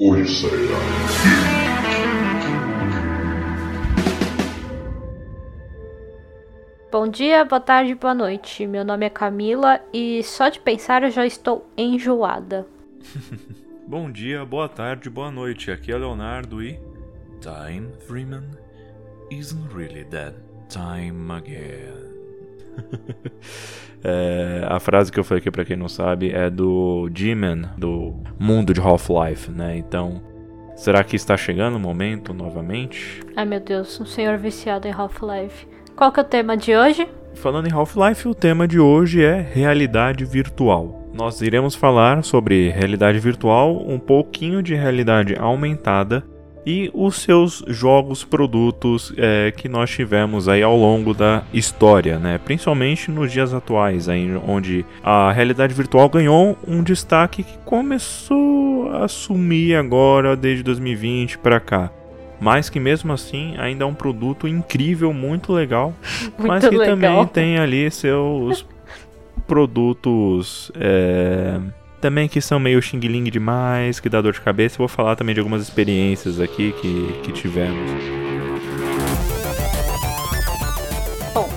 Odisseia. Bom dia, boa tarde, boa noite. Meu nome é Camila e só de pensar eu já estou enjoada. Bom dia, boa tarde, boa noite. Aqui é Leonardo e. Time, Freeman, isn't really that time again. é, a frase que eu falei aqui, pra quem não sabe, é do G-Man, do mundo de Half-Life, né? Então, será que está chegando o momento novamente? Ai meu Deus, um senhor viciado em Half-Life. Qual que é o tema de hoje? Falando em Half-Life, o tema de hoje é realidade virtual. Nós iremos falar sobre realidade virtual, um pouquinho de realidade aumentada e os seus jogos, produtos é, que nós tivemos aí ao longo da história, né? principalmente nos dias atuais, aí, onde a realidade virtual ganhou um destaque que começou a sumir agora desde 2020 para cá. Mas que mesmo assim ainda é um produto incrível, muito legal, Muito mas que legal. também tem ali seus produtos é, também que são meio xing-ling demais, que dá dor de cabeça. Eu vou falar também de algumas experiências aqui que, que tivemos. Bom,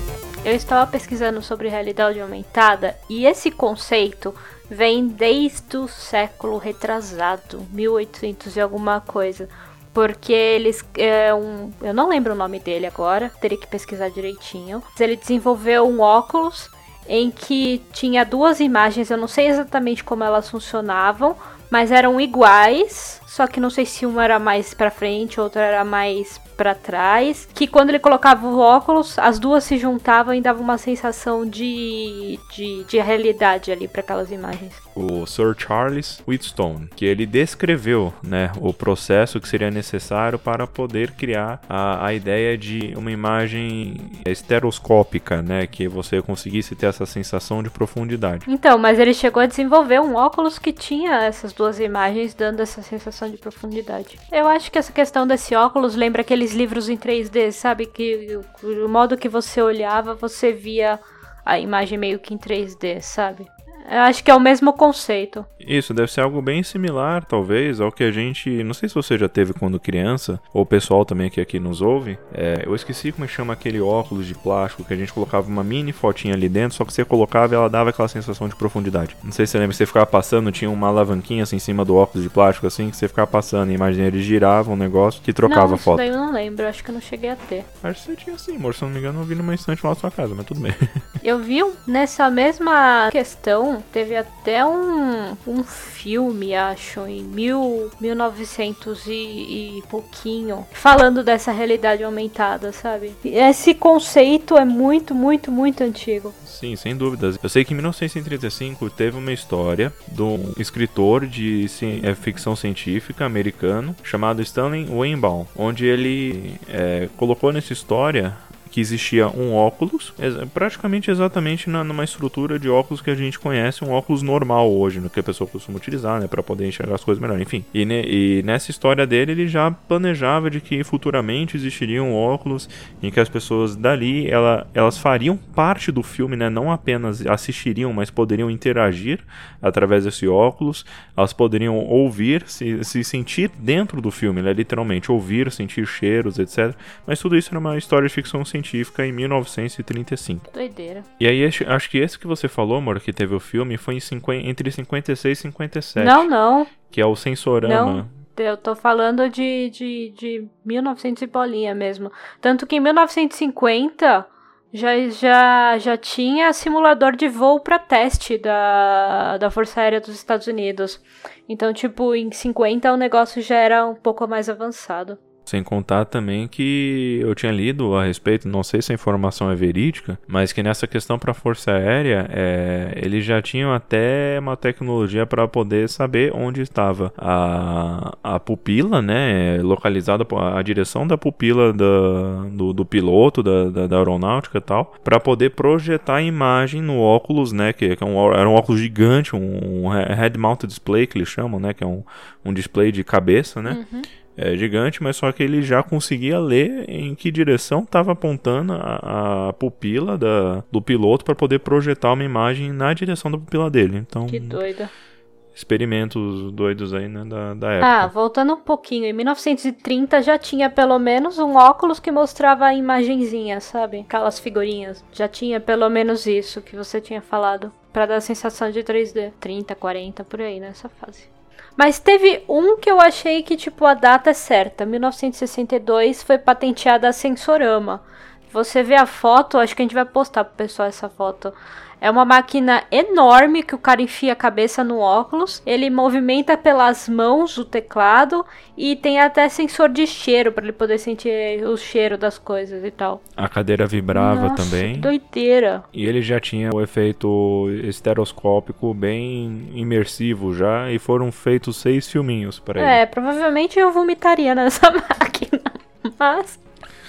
eu estava pesquisando sobre realidade aumentada e esse conceito vem desde o século retrasado, 1800 e alguma coisa. Porque eles. É um, eu não lembro o nome dele agora, teria que pesquisar direitinho. Ele desenvolveu um óculos em que tinha duas imagens, eu não sei exatamente como elas funcionavam, mas eram iguais, só que não sei se uma era mais pra frente, outra era mais pra trás, que quando ele colocava o óculos, as duas se juntavam e dava uma sensação de, de, de realidade ali para aquelas imagens. O Sir Charles Wheatstone, que ele descreveu né, o processo que seria necessário para poder criar a, a ideia de uma imagem estereoscópica, né, que você conseguisse ter essa sensação de profundidade. Então, mas ele chegou a desenvolver um óculos que tinha essas duas imagens dando essa sensação de profundidade. Eu acho que essa questão desse óculos lembra aqueles livros em 3D, sabe? Que o modo que você olhava, você via a imagem meio que em 3D, sabe? Eu acho que é o mesmo conceito. Isso, deve ser algo bem similar, talvez, ao que a gente. Não sei se você já teve quando criança, ou o pessoal também que aqui nos ouve. É, eu esqueci como é chama aquele óculos de plástico que a gente colocava uma mini fotinha ali dentro, só que você colocava e ela dava aquela sensação de profundidade. Não sei se você lembra, você ficava passando, tinha uma alavanquinha assim em cima do óculos de plástico, assim, que você ficava passando, e a imagem ele girava um negócio que trocava não, a foto. Isso daí eu não lembro, acho que eu não cheguei a ter. Acho que você tinha sim, amor. Se eu não me engano, eu vi numa estante lá na sua casa, mas tudo bem. Eu vi nessa mesma questão, teve até um, um filme, acho, em mil, 1900 e, e pouquinho, falando dessa realidade aumentada, sabe? Esse conceito é muito, muito, muito antigo. Sim, sem dúvidas. Eu sei que em 1935 teve uma história de um escritor de é, ficção científica americano chamado Stanley Weinbaum, onde ele é, colocou nessa história que existia um óculos, praticamente exatamente na, numa estrutura de óculos que a gente conhece, um óculos normal hoje, no que a pessoa costuma utilizar, né, para poder enxergar as coisas melhor, enfim. E, ne- e nessa história dele, ele já planejava de que futuramente existiria um óculos em que as pessoas dali, ela, elas fariam parte do filme, né, não apenas assistiriam, mas poderiam interagir através desse óculos, elas poderiam ouvir, se, se sentir dentro do filme, né, literalmente, ouvir, sentir cheiros, etc. Mas tudo isso era uma história de ficção científica em 1935. Doideira. E aí, acho- que esse que você falou, amor, que teve o filme, foi em 50 entre 56 e 57. Não, não. Que é o Sensorama. Não. Eu tô falando de, de, de 1900 e bolinha mesmo. Tanto que em 1950 já, já, já tinha simulador de voo para teste da, da Força Aérea dos Estados Unidos. Então, tipo, em 50 o negócio já era um pouco mais avançado. Sem contar também que eu tinha lido a respeito, não sei se a informação é verídica, mas que nessa questão para a Força Aérea, é, eles já tinham até uma tecnologia para poder saber onde estava a, a pupila, né, localizada a direção da pupila da, do, do piloto, da, da, da aeronáutica e tal, para poder projetar a imagem no óculos, né, que, que é um, era um óculos gigante, um, head-mounted display que eles chamam, né, que é um, um display de cabeça, né, é gigante, mas só que ele já conseguia ler em que direção estava apontando a, a pupila da, do piloto para poder projetar uma imagem na direção da pupila dele. Então, Que doida. experimentos doidos aí, né, da, da Ah, época. voltando um pouquinho, em 1930 já tinha pelo menos um óculos que mostrava a imagenzinha, sabe? Aquelas figurinhas. Já tinha pelo menos isso que você tinha falado. Pra dar a sensação de 3D. 30, 40, por aí nessa fase. Mas teve um que eu achei que, tipo, a data é certa. 1962 foi patenteada a Sensorama. Você vê a foto, acho que a gente vai postar pro pessoal essa foto. É uma máquina enorme que o cara enfia a cabeça no óculos. Ele movimenta pelas mãos o teclado e tem até sensor de cheiro para ele poder sentir o cheiro das coisas e tal. A cadeira vibrava Nossa, também. doideira. E ele já tinha o efeito estereoscópico bem imersivo já, e foram feitos seis filminhos para ele. É, provavelmente eu vomitaria nessa máquina. Mas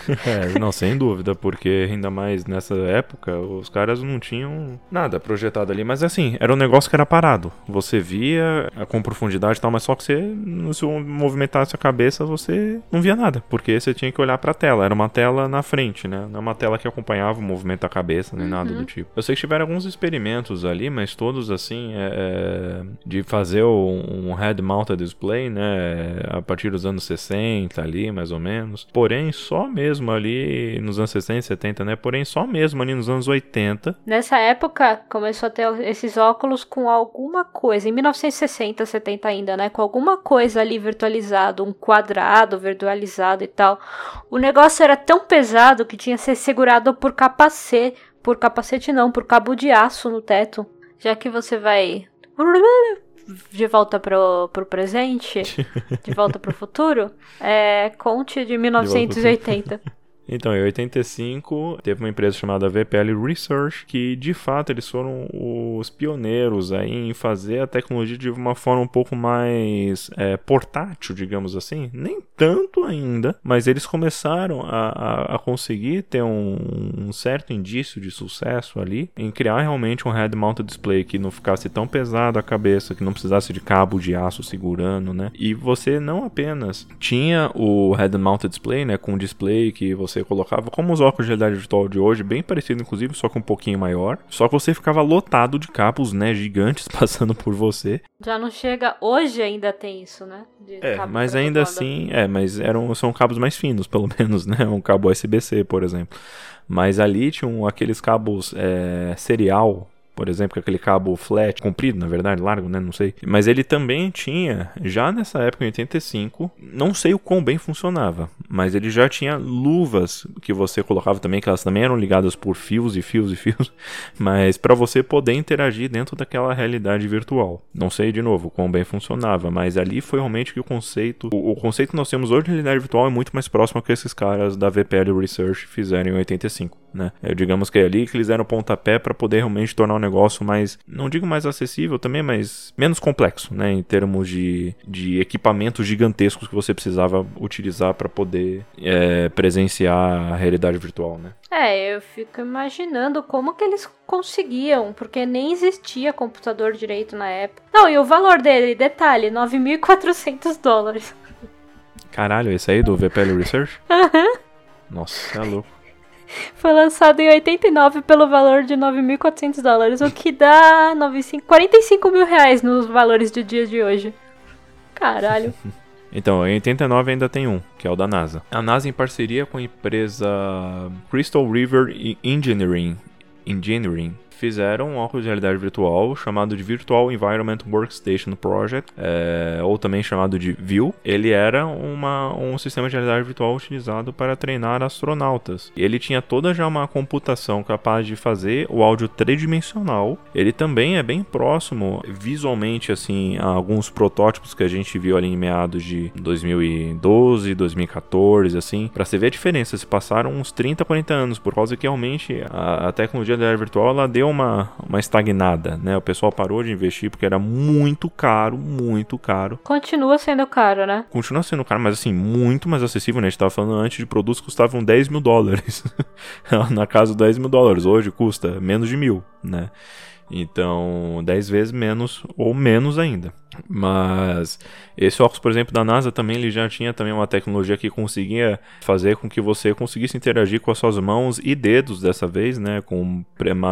É, não, sem dúvida, porque ainda mais nessa época, os caras não tinham nada projetado ali. Mas assim, era um negócio que era parado. Você via é, com profundidade e tal, mas só que você, se movimentasse a cabeça, você não via nada. Porque você tinha que olhar pra tela. Era uma tela na frente, né? Não é uma tela que acompanhava o movimento da cabeça, nem nada do tipo. Eu sei que tiveram alguns experimentos ali, mas todos assim, é, é, de fazer um, um head-mounted display, né? A partir dos anos 60 ali, mais ou menos. Porém, só mesmo ali nos anos 60 e 70, né? Porém, só mesmo ali nos anos 80. nessa época começou a ter esses óculos com alguma coisa. Em 1960, 70 ainda, né? Com alguma coisa ali virtualizado, um quadrado virtualizado e tal. O negócio era tão pesado que tinha que ser segurado por capacete. Por capacete não, por cabo de aço no teto. Já que você vai de volta pro, pro presente, de volta pro futuro, é, conte de 1980. Então, em 85, teve uma empresa chamada VPL Research que, de fato, eles foram os pioneiros aí em fazer a tecnologia de uma forma um pouco mais é, portátil, digamos assim. Nem tanto ainda, mas eles começaram a, a, a conseguir ter um, um, certo indício de sucesso ali em criar realmente um head-mounted display que não ficasse tão pesado a cabeça, que não precisasse de cabo de aço segurando, né? E você não apenas tinha o head-mounted display, né, com um display que você colocava, como os óculos de realidade virtual de hoje, bem parecido inclusive, só que um pouquinho maior. Só que você ficava lotado de cabos, né, gigantes passando por você. Já não chega. Hoje ainda tem isso, né? De É, mas ainda assim, é, mas eram, são cabos mais finos, pelo menos, né? Um cabo USB-C, por exemplo. Mas ali tinham aqueles cabos é, serial, por exemplo, aquele cabo flat, comprido, na verdade, largo, né? Não sei. Mas ele também tinha, já nessa época, em 85, não sei o quão bem funcionava, mas ele já tinha luvas que você colocava também, que elas também eram ligadas por fios e fios e fios, mas para você poder interagir dentro daquela realidade virtual. Não sei de novo quão bem funcionava, mas ali foi realmente que o conceito, o, o conceito que nós temos hoje de realidade virtual é muito mais próximo que esses caras da VPL Research fizeram em 85, né? É, digamos que é ali que eles deram pontapé para poder realmente tornar negócio mais, não digo mais acessível também, mas menos complexo, né? Em termos de, de equipamentos gigantescos que você precisava utilizar para poder é, presenciar a realidade virtual, né? É, eu fico imaginando como que eles conseguiam, porque nem existia computador direito na época. Não, e o valor dele, detalhe, 9.400 dólares. Caralho, esse aí do VPL Research? Nossa, é louco. Foi lançado em 89 pelo valor de 9.400 dólares, o que dá 95, 45 mil reais nos valores de dia de hoje. Caralho. Então, em 89 ainda tem um, que é o da NASA. A NASA, em parceria com a empresa Crystal River Engineering, Engineering fizeram um óculos de realidade virtual chamado de Virtual Environment Workstation Project, é, ou também chamado de VIW. Ele era uma, um sistema de realidade virtual utilizado para treinar astronautas. Ele tinha toda já uma computação capaz de fazer o áudio tridimensional. Ele também é bem próximo visualmente assim a alguns protótipos que a gente viu ali em meados de 2012, 2014, assim, para você ver a diferença. Se passaram uns 30, 40 anos por causa que realmente a, a tecnologia da realidade virtual ela deu uma, uma estagnada, né? O pessoal parou de investir porque era muito caro, muito caro. Continua sendo caro, né? Continua sendo caro, mas assim, muito mais acessível, né? A gente tava falando antes de produtos que custavam 10 mil dólares. Na casa 10 mil dólares. Hoje custa menos de mil, né? Então, 10 vezes menos ou menos ainda. Mas esse óculos, por exemplo, da NASA também ele já tinha também uma tecnologia que conseguia fazer com que você conseguisse interagir com as suas mãos e dedos dessa vez, né, com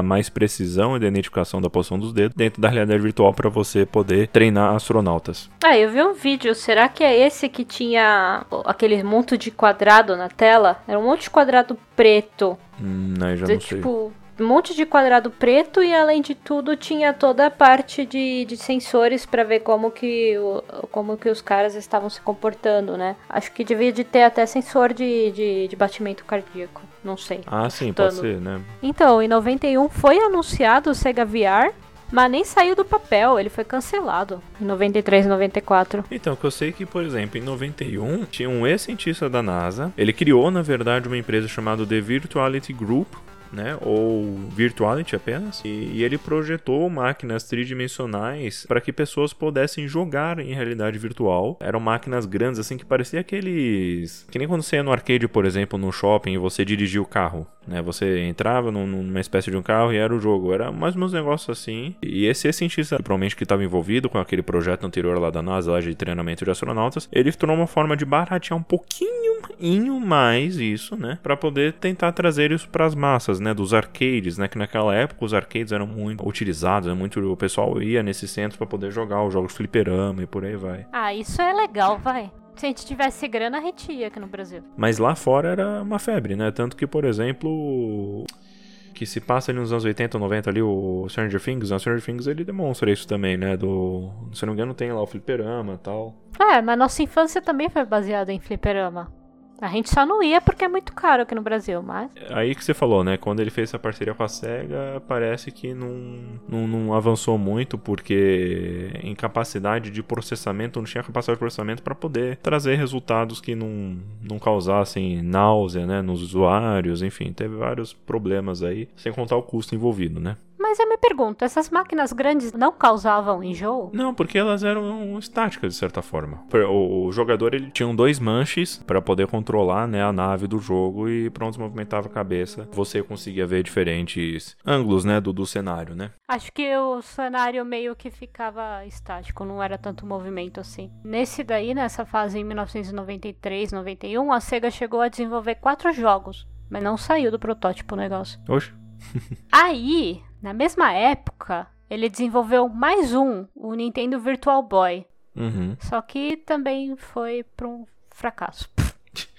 mais precisão e identificação da posição dos dedos dentro da realidade virtual para você poder treinar astronautas. Ah, eu vi um vídeo. Será que é esse que tinha aquele monte de quadrado na tela? Era um monte de quadrado preto. Hum, não, já não sei. Tipo, um monte de quadrado preto e além de tudo tinha toda a parte de, de sensores para ver como que, o, como que os caras estavam se comportando, né? Acho que devia de ter até sensor de, de, de batimento cardíaco, não sei. Ah, sim, pode ser, né? Então, em 91 foi anunciado o Sega VR, mas nem saiu do papel, ele foi cancelado em 93 e 94. Então, que eu sei que, por exemplo, em 91 tinha um ex-cientista da NASA, ele criou, na verdade, uma empresa chamada The Virtuality Group, né, ou Virtuality apenas, e, e ele projetou máquinas tridimensionais para que pessoas pudessem jogar em realidade virtual. Eram máquinas grandes, assim, que parecia aqueles. Que nem quando você ia no arcade, por exemplo, no shopping e você dirigia o carro. Né? Você entrava num, numa espécie de um carro e era o jogo. Era mais uns negócios assim. E esse cientista, provavelmente que estava envolvido com aquele projeto anterior lá da NASA, lá de treinamento de astronautas, ele tornou uma forma de baratear um pouquinho mais isso, né? Para poder tentar trazer isso para as massas, né? Dos arcades, né? Que naquela época os arcades eram muito utilizados, né? muito o pessoal ia nesses centros para poder jogar os jogos fliperama e por aí vai. Ah, isso é legal, vai. Se a gente tivesse grana, a gente ia aqui no Brasil. Mas lá fora era uma febre, né? Tanto que, por exemplo, que se passa ali nos anos 80 ou 90 ali, o Stranger Things, o Stranger Things ele demonstra isso também, né? Do, se não me engano, tem lá o fliperama e tal. É, mas nossa infância também foi baseada em fliperama. A gente só não ia porque é muito caro aqui no Brasil, mas. Aí que você falou, né? Quando ele fez essa parceria com a SEGA, parece que não, não, não avançou muito, porque em capacidade de processamento, não tinha capacidade de processamento para poder trazer resultados que não, não causassem náusea, né? Nos usuários, enfim, teve vários problemas aí, sem contar o custo envolvido, né? Mas eu me pergunto, essas máquinas grandes não causavam enjoo? Não, porque elas eram estáticas de certa forma. O, o jogador ele tinha dois manches para poder controlar né, a nave do jogo e pronto, movimentava a cabeça. Você conseguia ver diferentes ângulos né, do, do cenário, né? Acho que o cenário meio que ficava estático, não era tanto movimento assim. Nesse daí, nessa fase em 1993, 91, a Sega chegou a desenvolver quatro jogos, mas não saiu do protótipo o negócio. Oxe. Aí, na mesma época, ele desenvolveu mais um, o Nintendo Virtual Boy. Uhum. Só que também foi para um fracasso.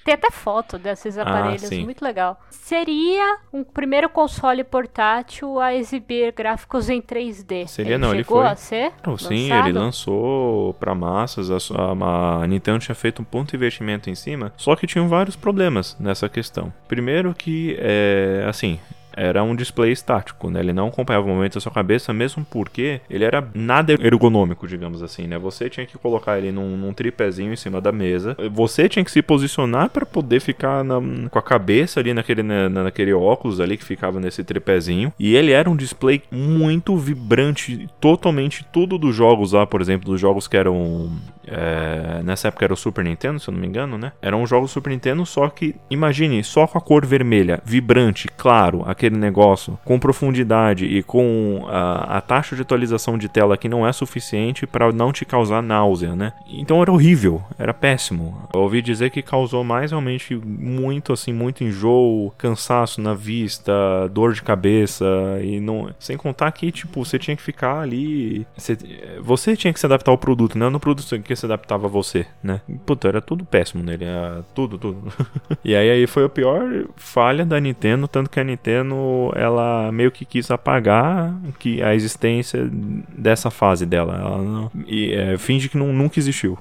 Tem até foto desses ah, aparelhos, ah, muito legal. Seria um primeiro console portátil a exibir gráficos em 3D. Seria ele não, ele foi. a ser? Não, sim, ele lançou para massas. A, a, a, Nintendo tinha feito um ponto de investimento em cima, só que tinham vários problemas nessa questão. Primeiro que, é, assim, era um display estático, né? Ele não acompanhava o movimento da sua cabeça, mesmo porque ele era nada ergonômico, digamos assim, né? Você tinha que colocar ele num, num tripézinho em cima da mesa. Você tinha que se posicionar para poder ficar na, com a cabeça ali naquele, na, naquele óculos ali que ficava nesse tripézinho. E ele era um display muito vibrante, totalmente tudo dos jogos lá, por exemplo, dos jogos que eram é, nessa época era o Super Nintendo, se eu não me engano, né? Eram jogos Super Nintendo, só que imagine só com a cor vermelha, vibrante, claro, aquele negócio, com profundidade e com a, a taxa de atualização de tela que não é suficiente para não te causar náusea, né? Então era horrível, era péssimo. Eu ouvi dizer que causou mais realmente muito assim, muito enjoo, cansaço na vista, dor de cabeça e não, sem contar que tipo você tinha que ficar ali, você, você tinha que se adaptar ao produto, né? No produto que se adaptava a você, né? Puta, era tudo péssimo nele, tudo, tudo. e aí, aí foi a pior falha da Nintendo, tanto que a Nintendo, ela meio que quis apagar que a existência dessa fase dela. Ela não, e é, finge que não, nunca existiu.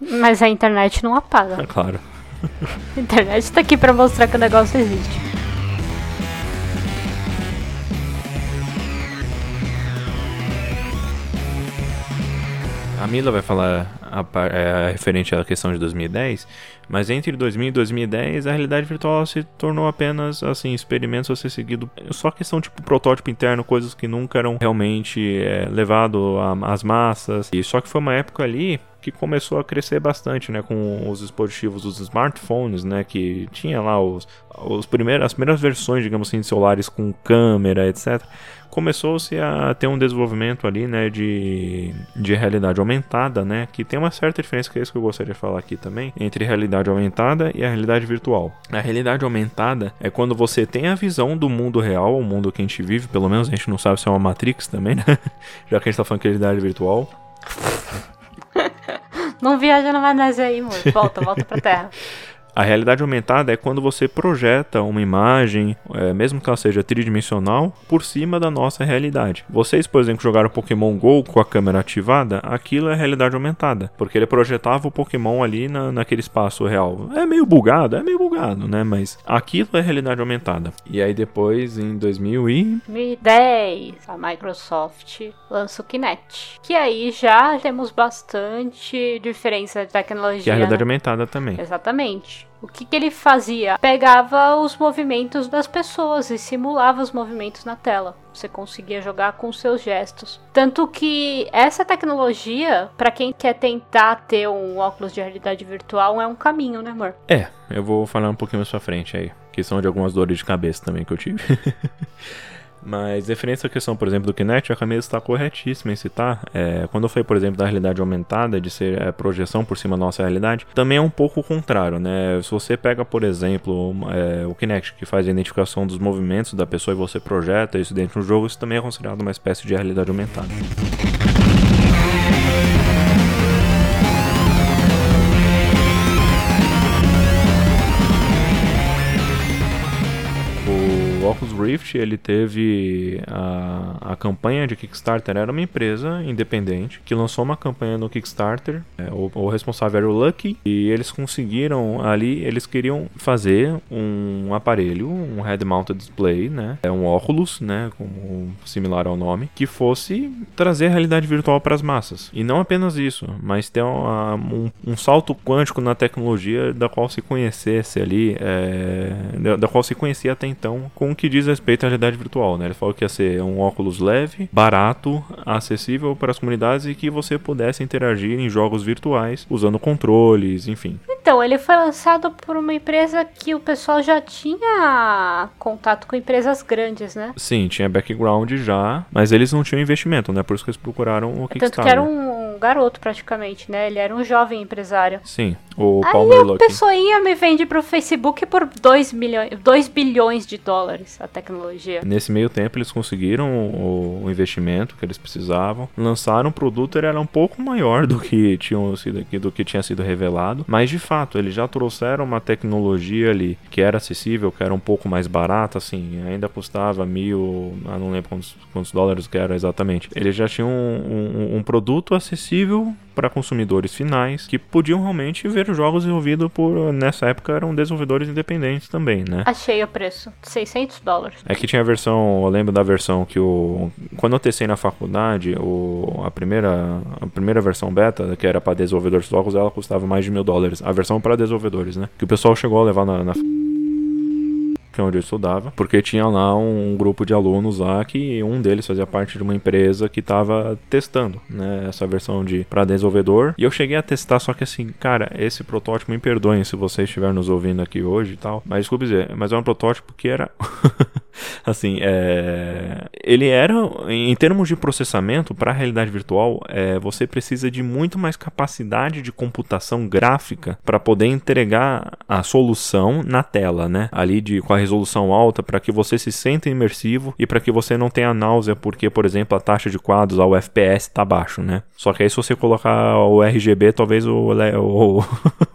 Mas a internet não apaga. É claro. A internet tá aqui pra mostrar que o negócio existe. A Mila vai falar a, a, é, referente à questão de 2010, mas entre 2000 e 2010 a realidade virtual se tornou apenas assim experimentos a ser seguido, só questão tipo protótipo interno, coisas que nunca eram realmente é, levado às massas. E só que foi uma época ali que começou a crescer bastante, né, com os dispositivos, os smartphones, né, que tinha lá os, os primeiros, as primeiras versões, digamos assim, de celulares com câmera, etc começou-se a ter um desenvolvimento ali, né, de, de realidade aumentada, né, que tem uma certa diferença, que é isso que eu gostaria de falar aqui também, entre realidade aumentada e a realidade virtual. A realidade aumentada é quando você tem a visão do mundo real, o mundo que a gente vive, pelo menos a gente não sabe se é uma Matrix também, né, já que a gente tá falando que é realidade virtual. Não viaja na maionese aí, amor. Volta, volta pra terra. A realidade aumentada é quando você projeta uma imagem, é, mesmo que ela seja tridimensional, por cima da nossa realidade. Vocês, por exemplo, jogaram Pokémon GO com a câmera ativada, aquilo é realidade aumentada, porque ele projetava o Pokémon ali na, naquele espaço real. É meio bugado, é meio bugado, né? Mas aquilo é realidade aumentada. E aí depois, em 2000 e... 2010, a Microsoft lança o Kinect. Que aí já temos bastante diferença de tecnologia. Que é a realidade né? aumentada também. Exatamente. O que, que ele fazia? Pegava os movimentos das pessoas e simulava os movimentos na tela. Você conseguia jogar com seus gestos. Tanto que essa tecnologia, para quem quer tentar ter um óculos de realidade virtual, é um caminho, né, amor? É, eu vou falar um pouquinho mais pra frente aí. Que são de algumas dores de cabeça também que eu tive. Mas referência à questão, por exemplo, do Kinect, a Camila está corretíssima em citar. É, quando eu falei, por exemplo, da realidade aumentada, de ser é, projeção por cima da nossa realidade, também é um pouco o contrário, né? Se você pega, por exemplo, é, o Kinect, que faz a identificação dos movimentos da pessoa e você projeta isso dentro do jogo, isso também é considerado uma espécie de realidade aumentada. Oculus Rift ele teve a, a campanha de Kickstarter era uma empresa independente que lançou uma campanha no Kickstarter é, o, o, responsável era o Lucky e eles conseguiram ali eles queriam fazer um aparelho um head mounted display né é um óculos né como similar ao nome que fosse trazer a realidade virtual para as massas. E não apenas isso mas ter um, um, um, salto quântico na tecnologia da qual se conhecesse ali é, da, da qual se conhecia até então com o que diz respeito à realidade virtual, né? Ele falou que ia ser um óculos leve, barato, acessível para as comunidades e que você pudesse interagir em jogos virtuais usando controles, enfim. Então, ele foi lançado por uma empresa que o pessoal já tinha contato com empresas grandes, né? Sim, tinha background já, mas eles não tinham investimento, né? Por isso que eles procuraram o Kickstarter. Tanto que era um garoto praticamente, né? Ele era um jovem empresário. Sim, o Aí Palmer a Luckey. pessoinha me vende pro Facebook por 2 milhões, 2 bilhões de dólares a tecnologia. Nesse meio tempo eles conseguiram o, o investimento que eles precisavam, lançaram um produto, ele era um pouco maior do que, tinham sido, do que tinha sido revelado, mas de fato eles já trouxeram uma tecnologia ali que era acessível, que era um pouco mais barata, assim, ainda custava mil, ah, não lembro quantos, quantos dólares que era exatamente. Eles já tinham um, um, um produto acessível para consumidores finais que podiam realmente ver jogos desenvolvidos por, nessa época, eram desenvolvedores independentes também, né? Achei o preço, 600 dólares. É que tinha a versão, eu lembro da versão que o quando eu testei na faculdade, o a primeira a primeira versão beta, que era para desenvolvedores de jogos, ela custava mais de mil dólares. A versão para desenvolvedores, né? Que o pessoal chegou a levar na, na que é onde eu estudava, porque tinha lá um grupo de alunos lá que um deles fazia parte de uma empresa que estava testando, né, essa versão de para desenvolvedor. E eu cheguei a testar, só que assim, cara, esse protótipo me perdoem se vocês estiverem nos ouvindo aqui hoje e tal, mas desculpe dizer, mas é um protótipo que era assim, é... ele era em termos de processamento para a realidade virtual, é... você precisa de muito mais capacidade de computação gráfica para poder entregar a solução na tela, né? Ali de com a resolução alta para que você se sinta imersivo e para que você não tenha náusea porque, por exemplo, a taxa de quadros, o FPS está baixo, né? Só que aí se você colocar o RGB, talvez o, o,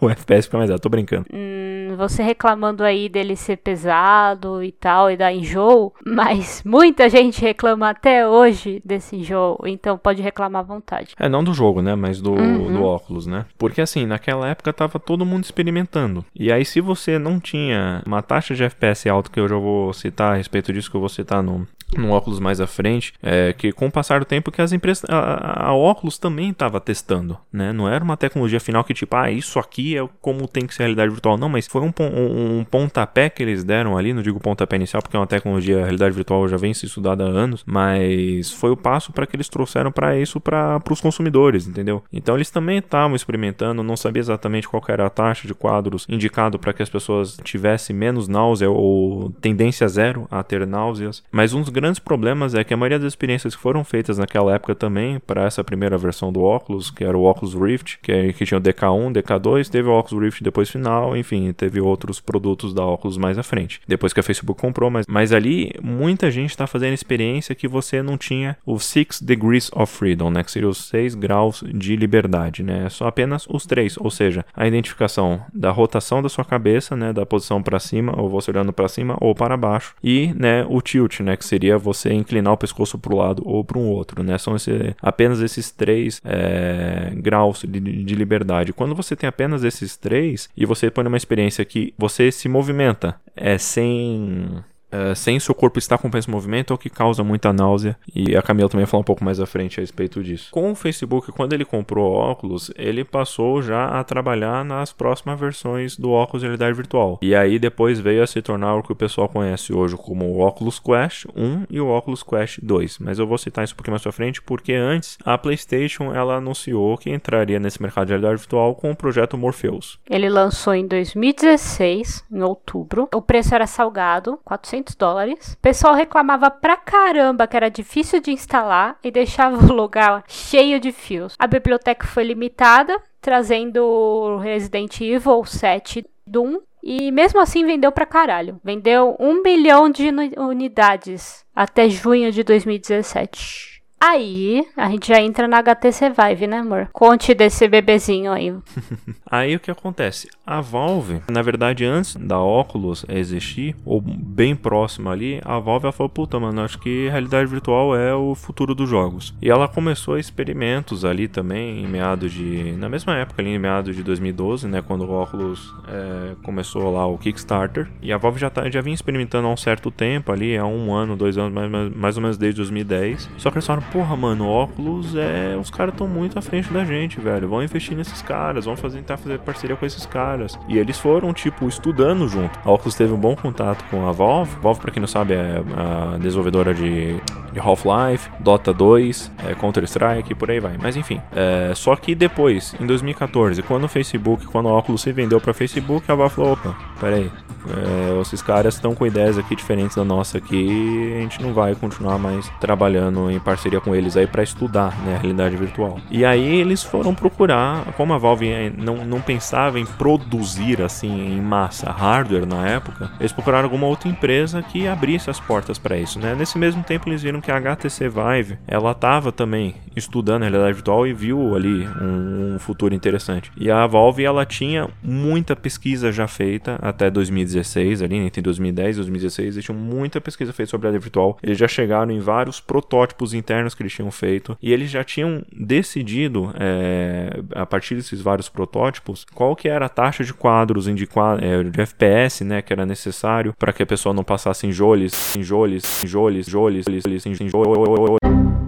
o FPS fica mais alto. Tô brincando. Hum, você reclamando aí dele ser pesado e tal e dar enjoo, mas muita gente reclama até hoje desse enjoo, então pode reclamar à vontade. É, não do jogo, né? Mas do, uhum. do óculos, né? Porque assim, naquela época tava todo mundo experimentando. E aí, se você não tinha uma taxa de FPS alta, que eu já vou citar a respeito disso, que eu vou citar no, no óculos mais à frente, é, que com o passar do tempo que as empresas, a, a óculos também estava testando, né? Não era uma tecnologia final que tipo, ah, isso aqui é como tem que ser realidade virtual, não, mas foi um, um, um pontapé que eles deram ali, não digo pontapé inicial porque é uma tecnologia, a realidade virtual já vem se estudada há anos, mas foi o passo para que eles trouxeram para isso para os consumidores, entendeu? Então eles também estavam experimentando, não sabia exatamente qual era a taxa de quadros indicado para que as pessoas tivessem menos náusea ou tendência zero a ter náuseas, mas um dos grandes problemas é que a maioria das experiências que foram feitas naquela época também, para essa primeira versão do óculos, que era o Oculus Rift, que, é, que tinha o DK1, DK2, teve o Oculus Rift depois final, enfim, teve outros produtos da Oculus mais à frente. Depois que a Facebook comprou, mas, mas ali muita gente está fazendo experiência que você não tinha o Six Degrees of Freedom, né, que seria os 6 graus de liberdade, né, só apenas os três, ou seja, a identificação da rotação da sua cabeça, né, da posição para cima, ou você olhando para cima ou para baixo, e, né, o tilt, né, que seria você inclinar o pescoço para o lado ou para um outro, né? São esse, apenas esses três é, graus de, de liberdade. Quando você tem apenas esses três e você põe numa experiência que você se movimenta é, sem Uh, sem seu corpo estar com esse movimento é o que causa muita náusea. E a Camila também vai falar um pouco mais à frente a respeito disso. Com o Facebook, quando ele comprou óculos, ele passou já a trabalhar nas próximas versões do óculos de realidade virtual. E aí depois veio a se tornar o que o pessoal conhece hoje como o Oculus Quest 1 e o Oculus Quest 2. Mas eu vou citar isso um pouquinho mais pra frente porque antes a PlayStation ela anunciou que entraria nesse mercado de realidade virtual com o projeto Morpheus. Ele lançou em 2016, em outubro. O preço era salgado, 400 200 dólares. O pessoal reclamava pra caramba que era difícil de instalar e deixava o lugar cheio de fios. A biblioteca foi limitada, trazendo Resident Evil 7 Doom e mesmo assim vendeu pra caralho. Vendeu um bilhão de unidades até junho de 2017. Aí, a gente já entra na HTC Vive, né, amor? Conte desse bebezinho aí. aí o que acontece? A Valve, na verdade, antes da Oculus existir, ou bem próximo ali, a Valve falou: puta, mano, acho que realidade virtual é o futuro dos jogos. E ela começou experimentos ali também, em meados de. Na mesma época, ali, em meados de 2012, né, quando o Oculus é, começou lá o Kickstarter. E a Valve já, tá, já vinha experimentando há um certo tempo ali, há um ano, dois anos, mais, mais, mais ou menos desde 2010. Só que eles falaram, porra, mano, óculos é. Os caras estão muito à frente da gente, velho. Vão investir nesses caras, vão fazer, tentar fazer parceria com esses caras. E eles foram, tipo, estudando junto. A Oculus teve um bom contato com a Valve. Valve, pra quem não sabe, é a desenvolvedora de, Half-Life, Dota 2, é, Counter-Strike por aí vai. Mas enfim. É, só que depois, em 2014, quando o Facebook, quando a Oculus se vendeu pra Facebook, a Valve falou: opa, peraí. É, esses caras estão com ideias aqui diferentes da nossa aqui. A gente não vai continuar mais trabalhando em parceria com eles aí para estudar né, a realidade virtual. E aí eles foram procurar, como a Valve não, não pensava em produzir assim em massa hardware na época, eles procuraram alguma outra empresa que abrisse as portas para isso. Né? Nesse mesmo tempo eles viram que a HTC Vive ela estava também estudando a realidade virtual e viu ali um, um futuro interessante. E a Valve ela tinha muita pesquisa já feita até 2016 ali entre 2010 e 2016 existe muita pesquisa feita sobre a realidade virtual. Eles já chegaram em vários protótipos internos que eles tinham feito e eles já tinham decidido é, a partir desses vários protótipos qual que era a taxa de quadros de, é, de FPS né que era necessário para que a pessoa não passasse em joles em joles em joles joles em joles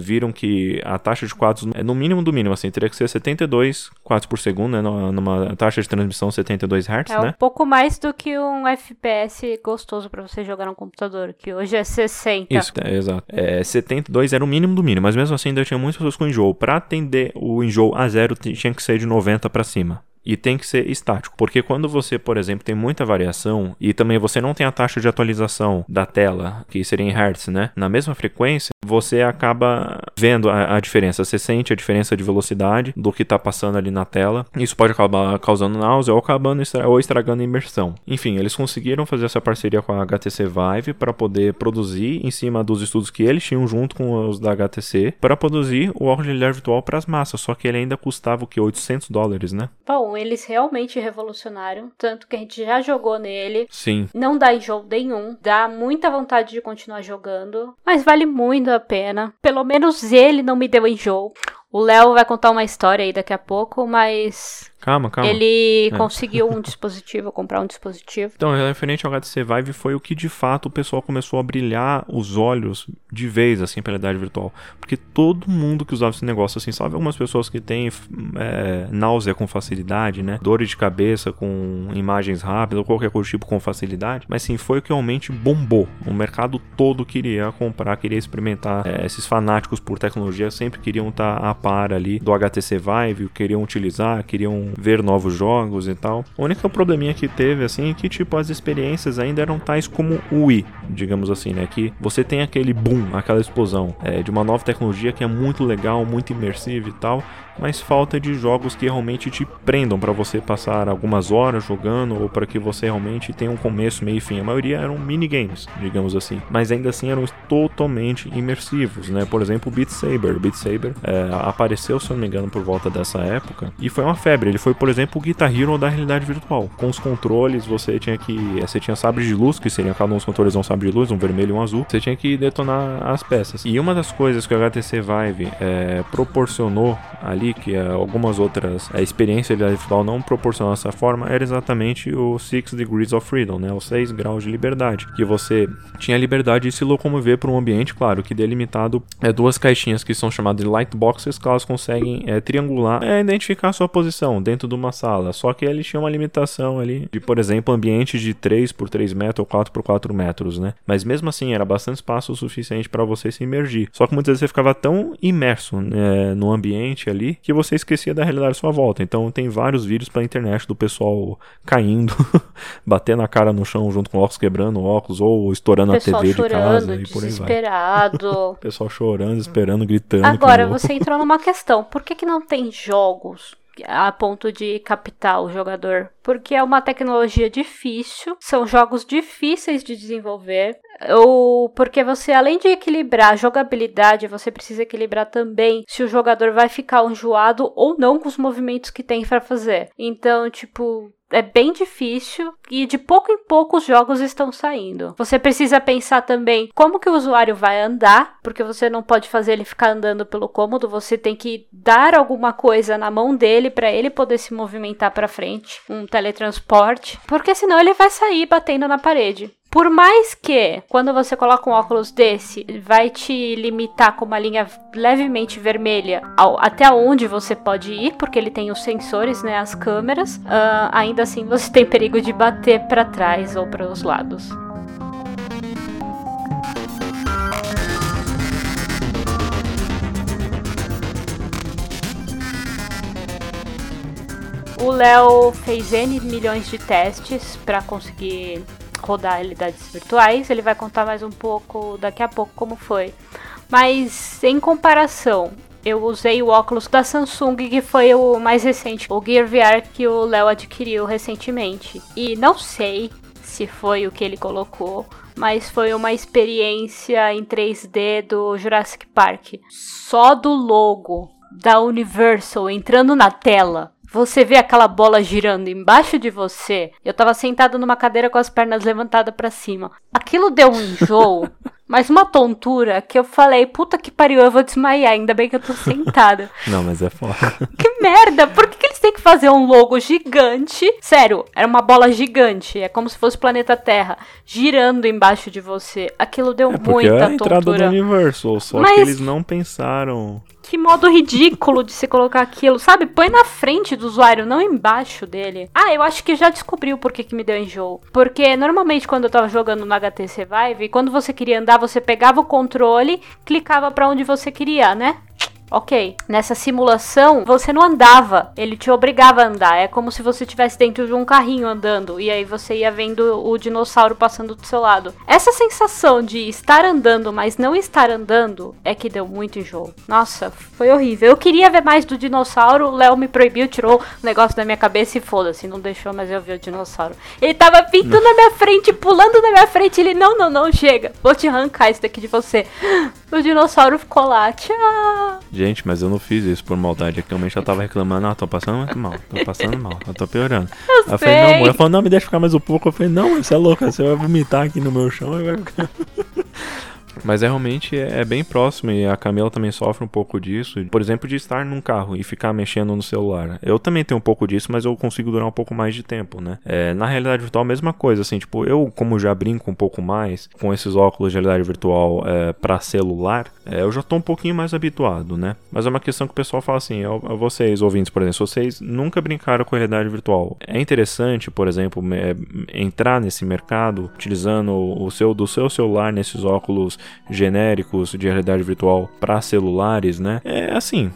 viram que a taxa de quadros é no mínimo do mínimo, assim, teria que ser 72 quadros por segundo, né, numa taxa de transmissão 72 Hz, é né? um pouco mais do que um FPS gostoso para você jogar no computador, que hoje é 60. Isso, é, exato. É, 72 era o mínimo do mínimo, mas mesmo assim ainda tinha muitas pessoas com enjoo. Para atender o enjoo a zero, tinha que ser de 90 para cima e tem que ser estático, porque quando você, por exemplo, tem muita variação e também você não tem a taxa de atualização da tela, que seria em hertz, né, na mesma frequência, você acaba vendo a, a diferença, você sente a diferença de velocidade do que está passando ali na tela. Isso pode acabar causando náusea ou acabando estra ou estragando a imersão. Enfim, eles conseguiram fazer essa parceria com a HTC Vive para poder produzir em cima dos estudos que eles tinham junto com os da HTC para produzir o óculos de realidade virtual para as massas, só que ele ainda custava o que 800 dólares, né? Bom, eles realmente revolucionaram, tanto que a gente já jogou nele. Sim. Não dá enjoo nenhum, dá muita vontade de continuar jogando, mas vale muito a pena. Pelo menos ele não me deu enjoo. O Léo vai contar uma história aí daqui a pouco, mas Calma, calma. Ele é. conseguiu um dispositivo, comprar um dispositivo. Então, referente ao HTC Vive, foi o que de fato o pessoal começou a brilhar os olhos de vez, assim, pela realidade virtual. Porque todo mundo que usava esse negócio, assim, sabe algumas pessoas que têm é, náusea com facilidade, né? Dores de cabeça com imagens rápidas ou qualquer coisa tipo com facilidade. Mas sim, foi o que realmente bombou. O mercado todo queria comprar, queria experimentar. É, esses fanáticos por tecnologia sempre queriam estar a par ali do HTC Vive, queriam utilizar, queriam ver novos jogos e tal. O único probleminha que teve, assim, é que, tipo, as experiências ainda eram tais como o Wii, digamos assim, né? Que você tem aquele boom, aquela explosão é, de uma nova tecnologia que é muito legal, muito imersiva e tal, mas falta de jogos que realmente te prendam para você passar algumas horas jogando ou para que você realmente tenha um começo, meio e fim. A maioria eram minigames, digamos assim, mas ainda assim eram totalmente imersivos, né? Por exemplo, Beat Saber. Beat Saber é, apareceu, se eu não me engano, por volta dessa época e foi uma febre. Ele foi, por exemplo, o Guitar Hero da realidade virtual. Com os controles, você tinha que. Você tinha sabres de luz, que seriam cada um dos controles um sabre de luz, um vermelho e um azul. Você tinha que detonar as peças. E uma das coisas que o HTC Vive é, proporcionou ali, que é, algumas outras experiências de virtual não proporcionam dessa forma, era exatamente o Six Degrees of Freedom, né? Os 6 graus de liberdade. Que você tinha liberdade de se locomover por um ambiente, claro, que delimitado é duas caixinhas que são chamadas de light boxes, que elas conseguem é, triangular, é, identificar a sua posição dentro de uma sala. Só que eles tinham uma limitação ali de, por exemplo, ambiente de 3 por 3 metros ou 4 por 4 metros, né? Mas mesmo assim, era bastante espaço suficiente para você se imergir. Só que muitas vezes você ficava tão imerso né, no ambiente ali que você esquecia da realidade à sua volta. Então tem vários vídeos pela internet do pessoal caindo, batendo a cara no chão junto com óculos, quebrando óculos ou estourando a TV chorando, de casa e por aí vai. Desesperado. pessoal chorando, esperando, gritando. Agora, você entrou numa questão. Por que, que não tem jogos a ponto de captar o jogador, porque é uma tecnologia difícil, são jogos difíceis de desenvolver, ou porque você, além de equilibrar a jogabilidade, você precisa equilibrar também se o jogador vai ficar enjoado ou não com os movimentos que tem para fazer. Então, tipo, é bem difícil e de pouco em pouco os jogos estão saindo. Você precisa pensar também como que o usuário vai andar, porque você não pode fazer ele ficar andando pelo cômodo, você tem que dar alguma coisa na mão dele para ele poder se movimentar para frente, um teletransporte, porque senão ele vai sair batendo na parede. Por mais que, quando você coloca um óculos desse, vai te limitar com uma linha levemente vermelha ao, até onde você pode ir, porque ele tem os sensores, né, as câmeras, uh, ainda assim você tem perigo de bater para trás ou para os lados. O Léo fez N milhões de testes para conseguir rodar realidades virtuais. Ele vai contar mais um pouco daqui a pouco como foi. Mas em comparação, eu usei o óculos da Samsung, que foi o mais recente, o Gear VR que o Léo adquiriu recentemente. E não sei se foi o que ele colocou, mas foi uma experiência em 3D do Jurassic Park. Só do logo da Universal entrando na tela você vê aquela bola girando embaixo de você. Eu tava sentada numa cadeira com as pernas levantadas para cima. Aquilo deu um enjoo, mas uma tontura que eu falei, puta que pariu, eu vou desmaiar, ainda bem que eu tô sentada. Não, mas é foda. Que merda, por que, que eles têm que fazer um logo gigante? Sério, era uma bola gigante, é como se fosse o planeta Terra, girando embaixo de você. Aquilo deu é muita é a entrada tontura. do Universal, só mas... que eles não pensaram que modo ridículo de se colocar aquilo, sabe? Põe na frente do usuário, não embaixo dele. Ah, eu acho que já descobriu por que, que me deu enjoo. Porque normalmente quando eu tava jogando no HTC Vive, quando você queria andar, você pegava o controle, clicava para onde você queria, né? Ok. Nessa simulação, você não andava, ele te obrigava a andar. É como se você estivesse dentro de um carrinho andando e aí você ia vendo o dinossauro passando do seu lado. Essa sensação de estar andando, mas não estar andando, é que deu muito enjoo. Nossa, foi horrível. Eu queria ver mais do dinossauro, o Léo me proibiu, tirou o negócio da minha cabeça e foda-se, não deixou mais eu ver o dinossauro. Ele tava vindo na minha frente, pulando na minha frente, ele, não, não, não, chega, vou te arrancar isso daqui de você. O dinossauro ficou lá, tchau. Gente, mas eu não fiz isso por maldade. Aqui realmente já tava reclamando, ah, tô passando muito mal, tô passando mal, eu tô piorando. Eu, eu falei, não, ela falou, não, me deixa ficar mais um pouco. Eu falei, não, você é louca, você vai vomitar aqui no meu chão e vai ficar. Mas é realmente é, é, bem próximo e a Camila também sofre um pouco disso. Por exemplo, de estar num carro e ficar mexendo no celular. Eu também tenho um pouco disso, mas eu consigo durar um pouco mais de tempo, né? É, na realidade virtual, a mesma coisa, assim, tipo, eu como já brinco um pouco mais com esses óculos de realidade virtual é, para celular, é, eu já tô um pouquinho mais habituado, né? Mas é uma questão que o pessoal fala assim, a vocês ouvintes, por exemplo, vocês nunca brincaram com realidade virtual. É interessante, por exemplo, é, entrar nesse mercado utilizando o seu do seu celular nesses óculos genéricos de realidade virtual para celulares, né? É assim,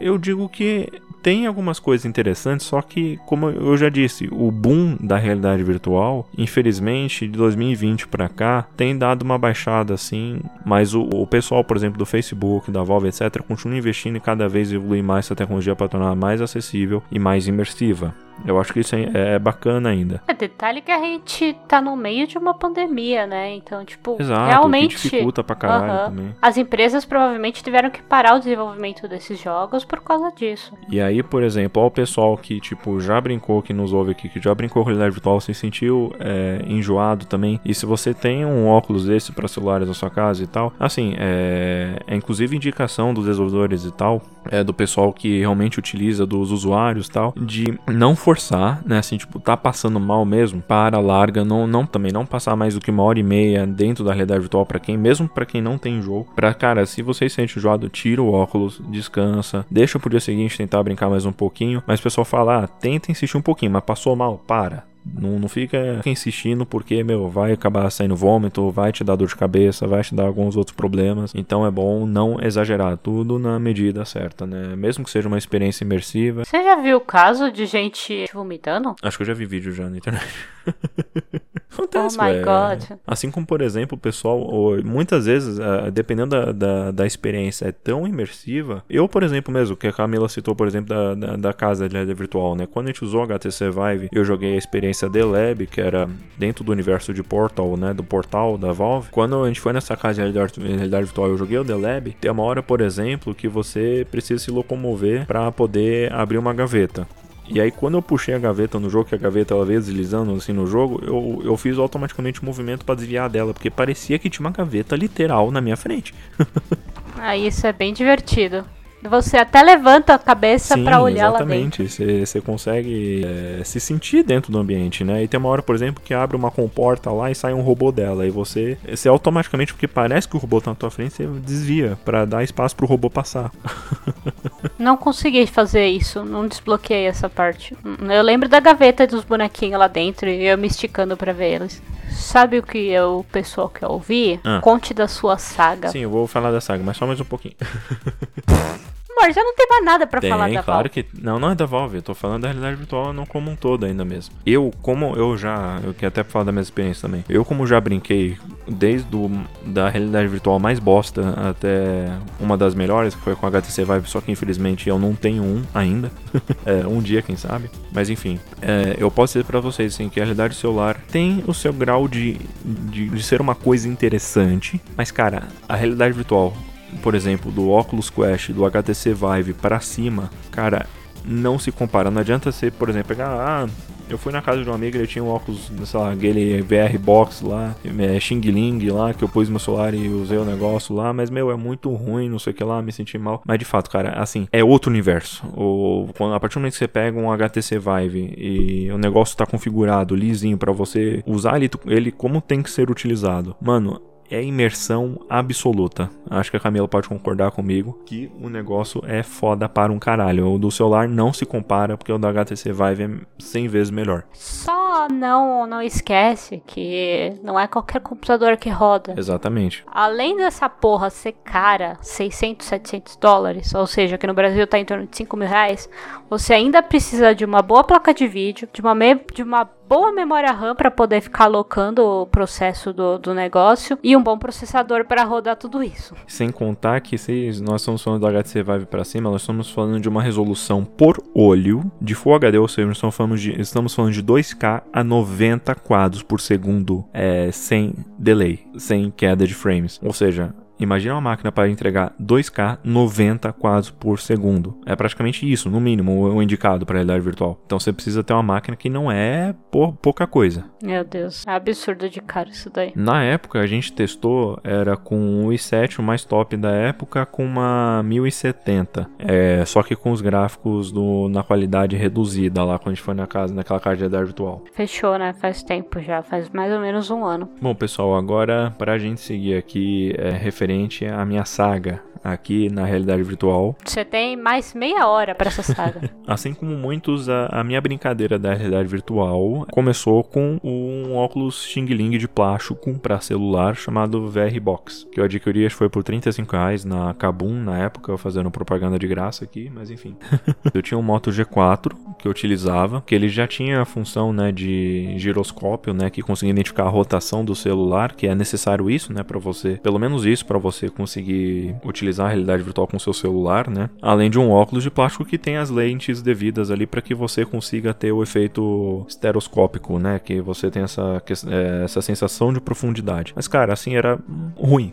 eu digo que tem algumas coisas interessantes, só que, como eu já disse, o boom da realidade virtual, infelizmente, de 2020 para cá, tem dado uma baixada assim, mas o, o, pessoal, por exemplo, do Facebook, da Valve, etc., continua investindo e cada vez evolui mais essa tecnologia para tornar mais acessível e mais imersiva. Eu acho que isso é, é bacana ainda. É detalhe que a gente tá no meio de uma pandemia, né? Então, tipo, Exato, realmente. Dificulta pra caralho uh -huh. também. As empresas provavelmente tiveram que parar o desenvolvimento desses jogos por causa disso. E aí, por exemplo, ó, o pessoal que, tipo, já brincou, que nos ouve aqui, que já brincou com realidade virtual, se sentiu é, enjoado também. E se você tem um óculos desse para celulares na sua casa e tal, assim, é, é inclusive indicação dos desenvolvedores e tal, é do pessoal que realmente utiliza, dos usuários e tal, de não forçar, né? Assim, tipo, tá passando mal mesmo, para, larga, não, não também não passar mais do que uma hora e meia dentro da realidade virtual para quem, mesmo para quem não tem jogo. Pra, cara, se você se sente enjoado, tira o óculos, descansa, deixa pro dia seguinte tentar brincar mais um pouquinho. Mas o pessoal fala, ah, tenta insistir um pouquinho, mas passou mal, para não, não fica insistindo porque, meu, vai acabar saindo vômito, vai te dar dor de cabeça, vai te dar alguns outros problemas. Então é bom não exagerar, tudo na medida certa, né? Mesmo que seja uma experiência imersiva. Você já viu o caso de gente vomitando? Acho que eu já vi vídeo já na internet. Acontece, oh my God. Assim como, por exemplo, o pessoal, muitas vezes, uh, dependendo da, da, da, experiência, é tão imersiva. Eu, por exemplo, mesmo, que a Camila citou, por exemplo, da, da, da casa de realidade virtual, né? Quando a gente usou HTC Vive, eu joguei a experiência The Lab, que era dentro do universo de Portal, né? Do portal da Valve. Quando a gente foi nessa casa de realidade, realidade virtual, eu joguei o The Lab. Tem uma hora, por exemplo, que você precisa se locomover para poder abrir uma gaveta. E aí quando eu puxei a gaveta no jogo, que a gaveta ela veio deslizando assim no jogo, eu, eu fiz automaticamente o um movimento para desviar dela, porque parecia que tinha uma gaveta literal na minha frente. ah, isso é bem divertido. Você até levanta a cabeça para olhar lá dentro. Exatamente, você consegue é, se sentir dentro do ambiente, né? E tem uma hora, por exemplo, que abre uma comporta lá e sai um robô dela. E você, você automaticamente, porque parece que o robô tá na tua frente, você desvia para dar espaço pro robô passar. não consegui fazer isso, não desbloqueei essa parte. Eu lembro da gaveta dos bonequinhos lá dentro e eu me esticando para ver eles. Sabe o que o pessoal quer ouvir? Ah. Conte da sua saga. Sim, eu vou falar da saga, mas só mais um pouquinho. amor, já não tem mais nada para falar da claro Valve. que não, não é da Valve, eu tô falando da realidade virtual não como um todo ainda mesmo. Eu, como eu já, eu quero até falar da minha experiência também. Eu como já brinquei desde do, da realidade virtual mais bosta até uma das melhores, que foi com a HTC Vive, só que infelizmente eu não tenho um ainda. é, um dia, quem sabe. Mas enfim, é, eu posso dizer para vocês assim, que a realidade celular tem o seu grau de, de, de ser uma coisa interessante, mas cara, a realidade virtual por exemplo, do Oculus Quest, do HTC Vive para cima, cara, não se compara. Não adianta você, por exemplo, pegar, ah, eu fui na casa de um amigo, ele tinha um óculos, sei lá, aquele VR Box lá, é, Xing Ling lá, que eu pus meu celular e usei o negócio lá, mas, meu, é muito ruim, não sei o que lá, me senti mal. Mas, de fato, cara, assim, é outro universo. O, quando, a partir do momento que você pega um HTC Vive e o negócio tá configurado, lisinho, para você usar ele, ele como tem que ser utilizado, mano, é imersão absoluta. Acho que a Camila pode concordar comigo que o negócio é foda para um caralho. O do celular não se compara porque o da HTC Vive é 100 vezes melhor. Só não não esquece que não é qualquer computador que roda. Exatamente. Além dessa porra ser cara, 600, 700 dólares, ou seja, que no Brasil tá em torno de 5 mil reais, você ainda precisa de uma boa placa de vídeo, de uma, de uma boa memória RAM para poder ficar alocando o processo do, do negócio e um bom processador para rodar tudo isso. Sem contar que se nós estamos falando do HTC Vive para cima, nós estamos falando de uma resolução por olho de Full HD, ou seja, nós estamos falando de, estamos falando de 2K a 90 quadros por segundo é, sem delay, sem queda de frames. Ou seja, Imagina uma máquina para entregar 2K 90 quadros por segundo. É praticamente isso, no mínimo, o indicado para realidade virtual. Então você precisa ter uma máquina que não é pouca coisa. Meu Deus, é absurdo de caro isso daí. Na época a gente testou, era com o i7, o mais top da época, com uma 1070. É, só que com os gráficos do, na qualidade reduzida lá quando a gente foi na casa, naquela casa de realidade virtual. Fechou, né? Faz tempo já, faz mais ou menos um ano. Bom, pessoal, agora pra gente seguir aqui é referente à minha saga aqui na realidade virtual. Você tem mais meia hora para essa saga. assim como muitos, a, a, minha brincadeira da realidade virtual começou com um óculos Xing Ling de plástico para celular chamado VR Box, que eu adquiri, foi por 35 reais na Kabum na época, fazendo propaganda de graça aqui, mas enfim. eu tinha um Moto G4 que eu utilizava, que ele já tinha a função, né, de giroscópio, né, que conseguia identificar a rotação do celular, que é necessário isso, né, para você, pelo menos isso para você conseguir utilizar utilizar a realidade virtual com seu celular, né? Além de um óculos de plástico que tem as lentes devidas ali para que você consiga ter o efeito estereoscópico, né? Que você tem essa, é, essa sensação de profundidade. Mas, cara, assim, era ruim.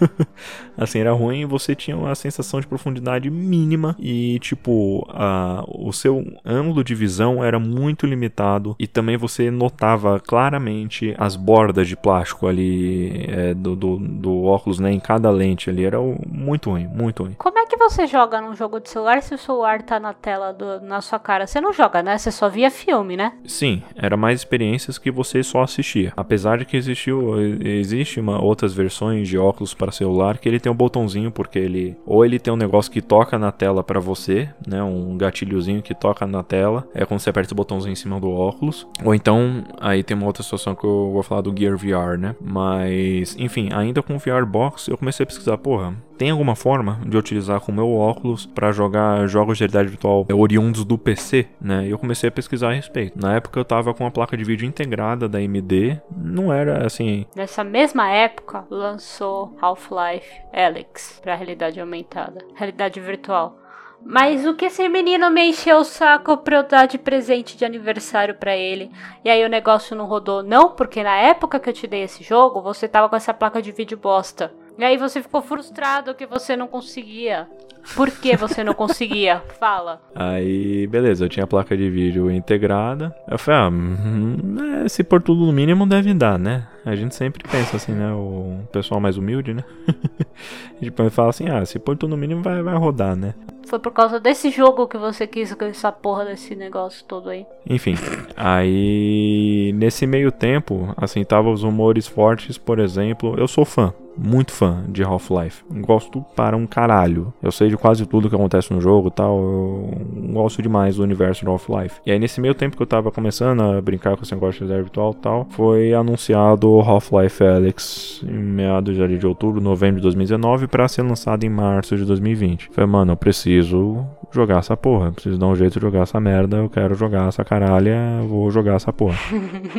assim, era ruim e você tinha uma sensação de profundidade mínima e, tipo, a, o seu ângulo de visão era muito limitado e também você notava claramente as bordas de plástico ali é, do, do, do, óculos, né, em cada lente ali. Era muito ruim, muito ruim. Como é que você joga num jogo de celular se o celular tá na tela do, na sua cara? Você não joga, né? Você só via filme, né? Sim, era mais experiências que você só assistia. Apesar de que existiu, existe uma, outras versões de óculos para celular que ele tem um botãozinho porque ele ou ele tem um negócio que toca na tela para você, né, um gatilhozinho que toca na tela, é quando você aperta o botãozinho em cima do óculos, ou então aí tem uma outra situação que eu vou falar do Gear VR, né? Mas, enfim, ainda com o VR Box, eu comecei a pesquisar, porra, tem alguma forma de utilizar com o meu óculos para jogar jogos de realidade virtual oriundos do PC, né? E eu comecei a pesquisar a respeito. Na época eu tava com uma placa de vídeo integrada da AMD, não era assim. Nessa mesma época lançou Half-Life Alyx para realidade aumentada, realidade virtual. Mas o que esse menino me encheu o saco pra eu dar de presente de aniversário para ele. E aí o negócio não rodou. Não, porque na época que eu te dei esse jogo, você tava com essa placa de vídeo bosta. E aí você ficou frustrado que você não conseguia. Por que você não conseguia? Fala. Aí, beleza, eu tinha a placa de vídeo integrada. Eu falei, ah, hum, é, se por tudo no mínimo deve dar, né? A gente sempre pensa assim, né? O pessoal mais humilde, né? a gente fala assim, ah, se por tudo no mínimo vai, vai rodar, né? Foi por causa desse jogo que você quis essa porra desse negócio todo aí. Enfim, aí nesse meio tempo, assim, tava os rumores fortes, por exemplo, eu sou fã muito fã de Half-Life. Gosto para um caralho. Eu sei de quase tudo que acontece no jogo e tal. Eu gosto demais do universo de Half-Life. E aí, nesse meio tempo que eu tava começando a brincar com esse negócio de virtual e tal, foi anunciado Half-Life Alyx em meados de outubro, novembro de 2019, para ser lançado em março de 2020. Falei, mano, eu preciso jogar essa porra. Preciso dar um jeito de jogar essa merda. Eu quero jogar essa caralha. Vou jogar essa porra.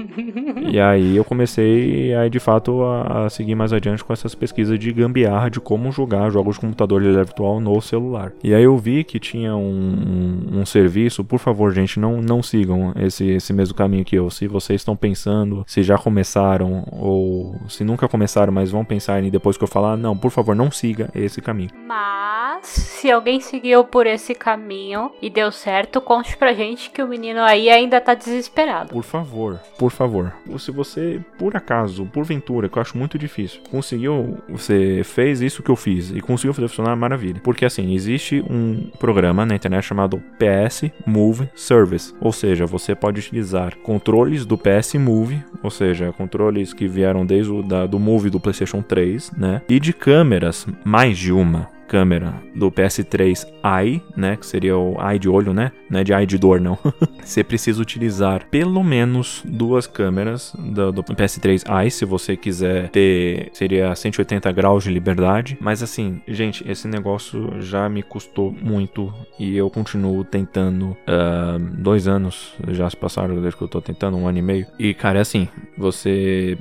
e aí eu comecei, aí de fato, a, a seguir mais adiante com essa essas pesquisas de gambiarra de como jogar jogos de computador de virtual no celular. E aí eu vi que tinha um, um, um, serviço, por favor, gente, não, não sigam esse, esse mesmo caminho que eu. Se vocês estão pensando, se já começaram ou se nunca começaram, mas vão pensar em depois que eu falar, não, por favor, não siga esse caminho. Mas se alguém seguiu por esse caminho e deu certo, conte pra gente que o menino aí ainda tá desesperado. Por favor, por favor. Se você, por acaso, porventura, que eu acho muito difícil, conseguiu conseguiu, você fez isso que eu fiz e conseguiu fazer funcionar, maravilha. Porque assim, existe um programa na internet chamado PS Move Service, ou seja, você pode utilizar controles do PS Move, ou seja, controles que vieram desde o da, do Move do PlayStation 3, né? E de câmeras, mais de uma câmera do PS3 Eye, né, que seria o Eye de olho, né, não é de Eye de dor, não. você precisa utilizar pelo menos duas câmeras do, do, PS3 Eye, se você quiser ter, seria 180 graus de liberdade. Mas assim, gente, esse negócio já me custou muito e eu continuo tentando. Uh, dois anos já se passaram desde que eu tô tentando, um ano e meio. E cara, é assim, Você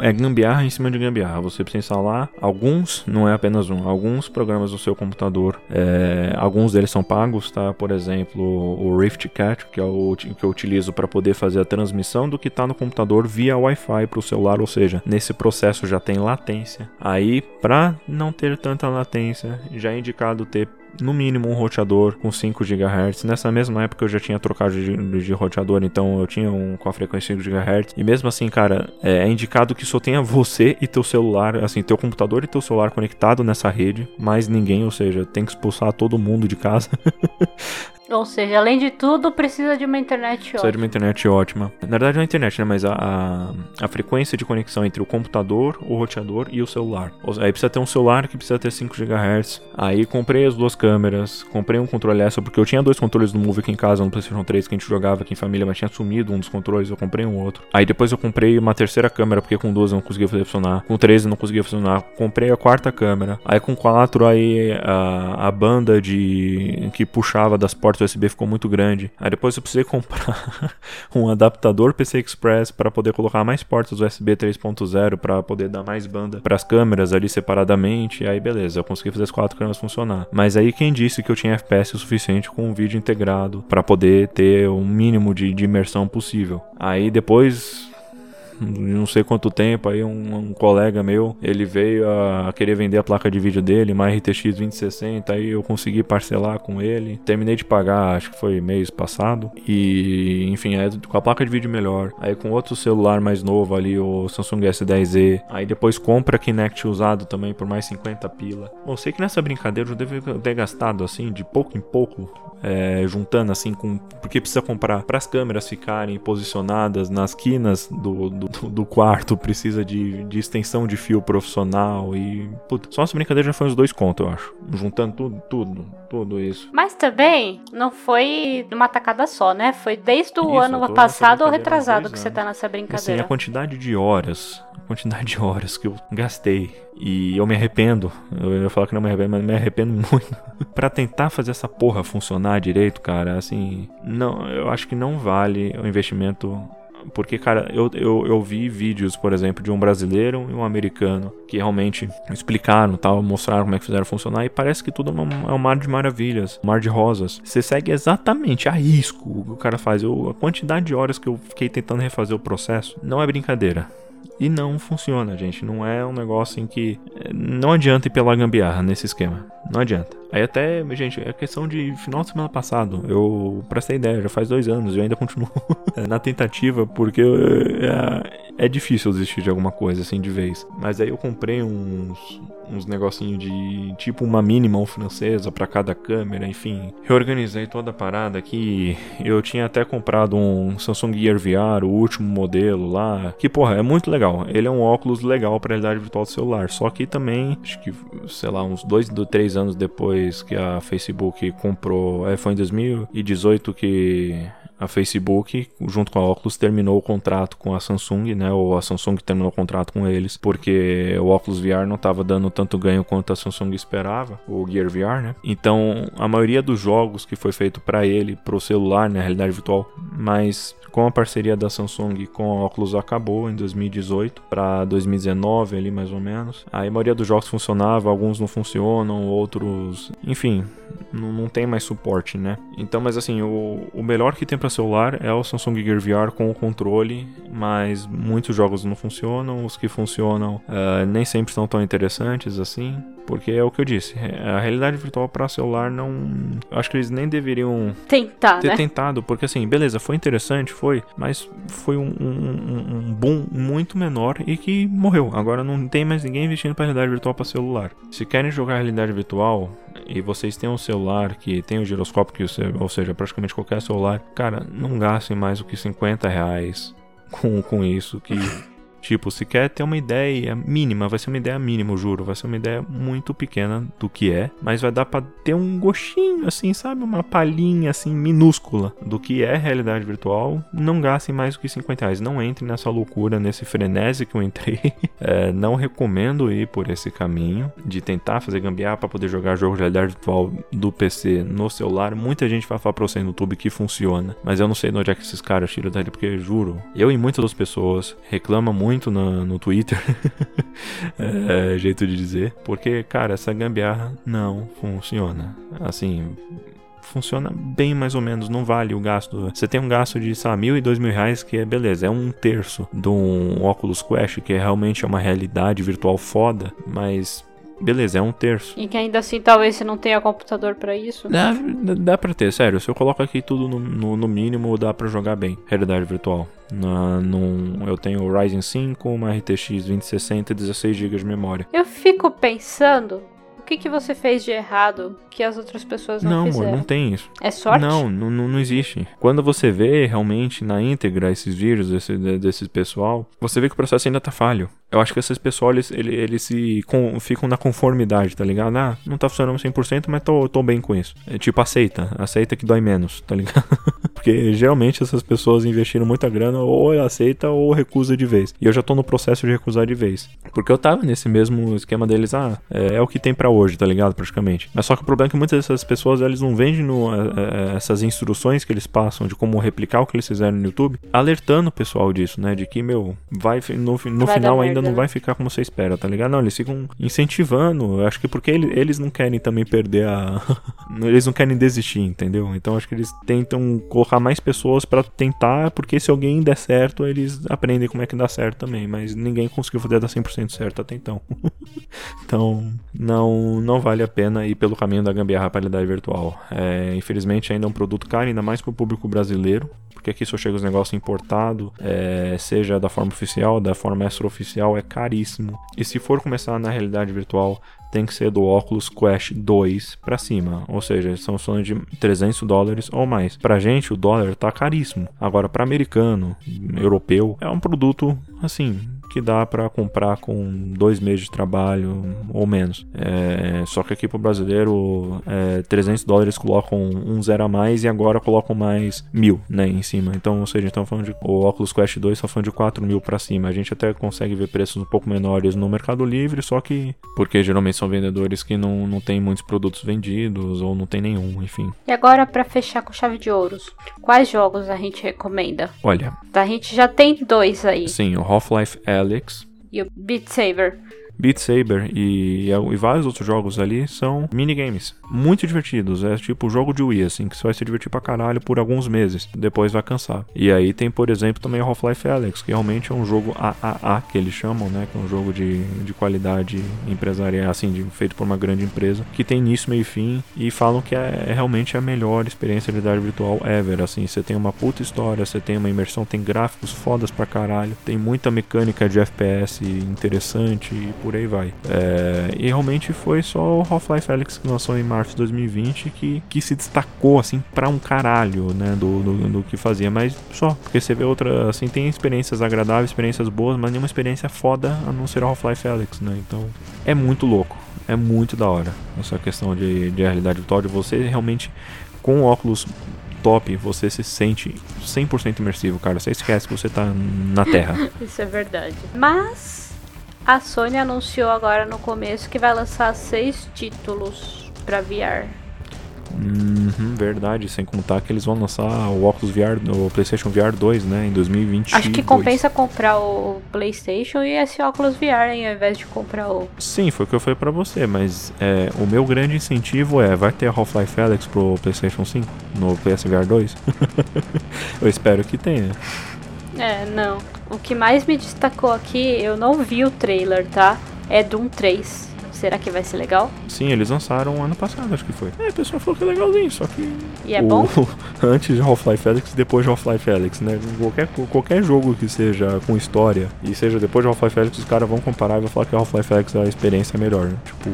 é gambiarra em cima de gambiarra. Você precisa instalar alguns, não é apenas um, alguns programas no seu computador. É, alguns deles são pagos, tá? Por exemplo, o Rift Cat, que é o que eu utilizo para poder fazer a transmissão do que está no computador via Wi-Fi para o celular, ou seja, nesse processo já tem latência. Aí, para não ter tanta latência, já é indicado ter no mínimo um roteador com 5 GHz. Nessa mesma época eu já tinha trocado de, de roteador, então eu tinha um com a frequência 5 GHz. E mesmo assim, cara, é indicado que só tenha você e teu celular, assim, teu computador e teu celular conectado nessa rede, mais ninguém, ou seja, tem que expulsar todo mundo de casa. Ou seja, além de tudo, precisa de uma internet ótima. Precisa de uma internet ótima. Na verdade, não é internet, né? Mas a, a, a, frequência de conexão entre o computador, o roteador e o celular. Aí precisa ter um celular que precisa ter 5 GHz. Aí comprei as duas câmeras, comprei um controle essa, porque eu tinha dois controles do Move aqui em casa, no PlayStation 3, que a gente jogava aqui em família, mas tinha sumido um dos controles, eu comprei um outro. Aí depois eu comprei uma terceira câmera, porque com duas eu não conseguia fazer funcionar. Com três eu não conseguia funcionar. Comprei a quarta câmera. Aí com quatro, aí a, a banda de que puxava das portas USB ficou muito grande. Aí depois eu precisei comprar um adaptador PC Express para poder colocar mais portas USB 3.0 para poder dar mais banda para as câmeras ali separadamente. Aí beleza, eu consegui fazer as quatro câmeras funcionar. Mas aí quem disse que eu tinha FPS o suficiente com um vídeo integrado para poder ter o mínimo de, de imersão possível. Aí depois não sei quanto tempo, aí um, um, colega meu, ele veio a querer vender a placa de vídeo dele, uma RTX 2060, aí eu consegui parcelar com ele. Terminei de pagar, acho que foi mês passado. E, enfim, é com a placa de vídeo melhor. Aí com outro celular mais novo ali, o Samsung S10e. Aí depois compra Kinect usado também por mais 50 pila. Bom, sei que nessa brincadeira eu devo ter gastado assim, de pouco em pouco, é, juntando assim com. Porque precisa comprar para as câmeras ficarem posicionadas nas quinas do, do, do quarto, precisa de, de, extensão de fio profissional e. Puta, só essa brincadeira já foi uns dois contos, eu acho. Juntando tudo, tudo, tudo isso. Mas também não foi numa tacada só, né? Foi desde o isso, ano passado ou retrasado que você tá nessa brincadeira. Assim, a quantidade de horas, a quantidade de horas que eu gastei e eu me arrependo. Eu ia falar que não me arrependo, mas me arrependo muito. para tentar fazer essa porra funcionar direito, cara, assim, não, eu acho que não vale o investimento porque, cara, eu, eu, eu vi vídeos, por exemplo, de um brasileiro e um americano que realmente explicaram, tal, mostraram como é que fizeram funcionar e parece que tudo é, é um mar de maravilhas, um mar de rosas. Você segue exatamente a risco o que o cara faz. Eu, a quantidade de horas que eu fiquei tentando refazer o processo não é brincadeira. E não funciona, gente. Não é um negócio em que. Eh, não adianta ir pela gambiarra nesse esquema. Não adianta. Aí até, gente, é questão de final de semana passado. Eu, pra ter ideia, já faz dois anos e eu ainda continuo na tentativa, porque é, é difícil desistir de alguma coisa assim de vez. Mas aí eu comprei uns, uns negocinhos de tipo uma mini mão francesa para cada câmera, enfim. Reorganizei toda a parada aqui. Eu tinha até comprado um Samsung Gear VR, o último modelo lá. Que porra, é muito legal. Ele é um óculos legal para realidade virtual do celular. Só que também, acho que, sei lá, uns dois, três anos depois depois que a Facebook comprou. É, foi em 2018 que a Facebook, junto com a Oculus, terminou o contrato com a Samsung, né? Ou a Samsung terminou o contrato com eles, porque o Oculus VR não estava dando tanto ganho quanto a Samsung esperava, o Gear VR, né? Então, a maioria dos jogos que foi feito para ele, para o celular, né, realidade virtual, mas com a parceria da Samsung com a Oculus acabou em 2018 para 2019 ali mais ou menos. Aí a maioria dos jogos funcionava, alguns não funcionam, outros, enfim, não, não tem mais suporte, né? Então, mas assim, o, o melhor que tem para celular é o Samsung Gear VR com o controle, mas muitos jogos não funcionam, os que funcionam uh, nem sempre são tão interessantes assim. Porque é o que eu disse, a realidade virtual para celular não. Acho que eles nem deveriam Tentar, ter né? tentado, porque assim, beleza, foi interessante, foi, mas foi um, um, um boom muito menor e que morreu. Agora não tem mais ninguém investindo para realidade virtual para celular. Se querem jogar realidade virtual e vocês têm um celular que tem o giroscópio, que você, ou seja, praticamente qualquer celular, cara, não gastem mais do que 50 reais com, com isso, que Tipo, se quer ter uma ideia mínima, vai ser uma ideia mínima, juro, vai ser uma ideia muito pequena do que é, mas vai dar para ter um gostinho, assim, sabe? Uma palhinha, assim, minúscula do que é realidade virtual. Não gastem mais do que 50 reais. Não entre nessa loucura, nesse frenesi que eu entrei. É, não recomendo ir por esse caminho de tentar fazer gambiarra para poder jogar jogos de realidade virtual do PC no celular. Muita gente vai falar pra você no YouTube que funciona, mas eu não sei de onde é que esses caras tiram dali, porque juro, eu e muitas outras pessoas reclamam muito no, no Twitter, é, jeito de dizer, porque, cara, essa gambiarra não funciona. Assim, funciona bem mais ou menos, não vale o gasto. Você tem um gasto de, sei lá, mil e dois mil reais, que é beleza, é um terço de um Oculus Quest, que é realmente uma realidade virtual foda, mas beleza, é um terço. E que ainda assim talvez você não tenha computador para isso. Dá, dá pra ter, sério. Se eu coloco aqui tudo no, no, no mínimo, dá para jogar bem. Realidade virtual. Na, num, eu tenho o Ryzen 5, uma RTX 2060 e 16 GB de memória. Eu fico pensando o que, que você fez de errado que as outras pessoas não, não fizeram? Não, não tem isso. É sorte? Não, não, não existe. Quando você vê realmente na íntegra esses vídeos desse, desse pessoal, você vê que o processo ainda tá falho. Eu acho que esses pessoal, eles, eles, eles se com, ficam na conformidade, tá ligado? Ah, não tá funcionando 100%, mas tô, tô bem com isso. É tipo, aceita. Aceita que dói menos, tá ligado? Porque geralmente essas pessoas investiram muita grana, ou aceita ou recusa de vez. E eu já tô no processo de recusar de vez. Porque eu tava nesse mesmo esquema deles, ah, é, é o que tem para hoje, tá ligado? Praticamente. Mas só que o problema é que muitas dessas pessoas, eles não vendem no, é, é, essas instruções que eles passam de como replicar o que eles fizeram no YouTube, alertando o pessoal disso, né? De que, meu, vai no, no vai final ainda não né? vai ficar como você espera, tá ligado? Não, eles ficam incentivando. Eu acho que porque eles, eles não querem também perder a. eles não querem desistir, entendeu? Então acho que eles tentam colocar mais pessoas para tentar, porque se alguém der certo, eles aprendem como é que dá certo também. Mas ninguém conseguiu fazer dar 100% certo até então. então, não, não vale a pena ir pelo caminho da gambiarra para realidade virtual. É, infelizmente, ainda é um produto caro, ainda mais para o público brasileiro, porque aqui só chega os negócios importados, é, seja da forma oficial, da forma extraoficial, é caríssimo. E se for começar na realidade virtual, tem que ser do Oculus Quest 2 para cima, ou seja, são falando de 300 dólares ou mais. Pra gente o dólar tá caríssimo. Agora para americano, europeu, é um produto assim, que dá para comprar com dois meses de trabalho ou menos. É, só que aqui pro brasileiro, é, 300 dólares colocam um zero a mais e agora colocam mais mil, né, em cima. Então, ou seja, estão falando de o Oculus Quest 2 está falando de 4 mil para cima. A gente até consegue ver preços um pouco menores no Mercado Livre, só que porque geralmente são vendedores que não, não tem muitos produtos vendidos ou não tem nenhum, enfim. E agora para fechar com chave de ouros, quais jogos a gente recomenda? Olha, a gente já tem dois aí. Sim, o Half-Life Alyx e o Beat Saber. Beat Saber e, e, vários outros jogos ali são minigames muito divertidos. É tipo jogo de Wii, assim, que você vai se divertir pra caralho por alguns meses. Depois vai cansar. E aí tem, por exemplo, também Half-Life Alyx, que realmente é um jogo AAA, que eles chamam, né? Que é um jogo de, de qualidade empresarial, assim, de, feito por uma grande empresa, que tem início, meio e fim, e falam que é, é realmente a melhor experiência de realidade virtual ever. Assim, você tem uma puta história, você tem uma imersão, tem gráficos fodas pra caralho, tem muita mecânica de FPS interessante por aí vai. É, e realmente foi só o Half-Life Alyx que lançou em março de 2020 que, que se destacou assim pra um caralho, né, do, do, do, que fazia, mas só, porque você vê outra, assim, tem experiências agradáveis, experiências boas, mas nenhuma experiência foda a não ser o Half-Life Alyx, né, então é muito louco, é muito da hora essa questão de, de realidade virtual, de você realmente com óculos top, você se sente 100% imersivo, cara. Você esquece que você tá na Terra. Isso é verdade. Mas a Sony anunciou agora no começo que vai lançar seis títulos para VR. Uhum, verdade, sem contar que eles vão lançar o Oculus VR, o PlayStation VR 2, né, em 2020. Acho que compensa comprar o PlayStation e esse Oculus VR hein, ao invés de comprar o. Sim, foi o que eu falei para você, mas é, o meu grande incentivo é: vai ter Half-Life Alyx pro PlayStation 5 no PSVR 2? eu espero que tenha. É, não. O que mais me destacou aqui, eu não vi o trailer, tá? É Doom 3. Será que vai ser legal? Sim, eles lançaram ano passado, acho que foi. É, o pessoal falou que é legalzinho, só que. E é o... bom? Antes de Half-Life e depois de Half-Life Alyx, né? Qualquer, qualquer jogo que seja com história e seja depois de Half-Life Alyx, os caras vão comparar e vão falar que Half-Life Alyx a experiência é melhor. Né? Tipo,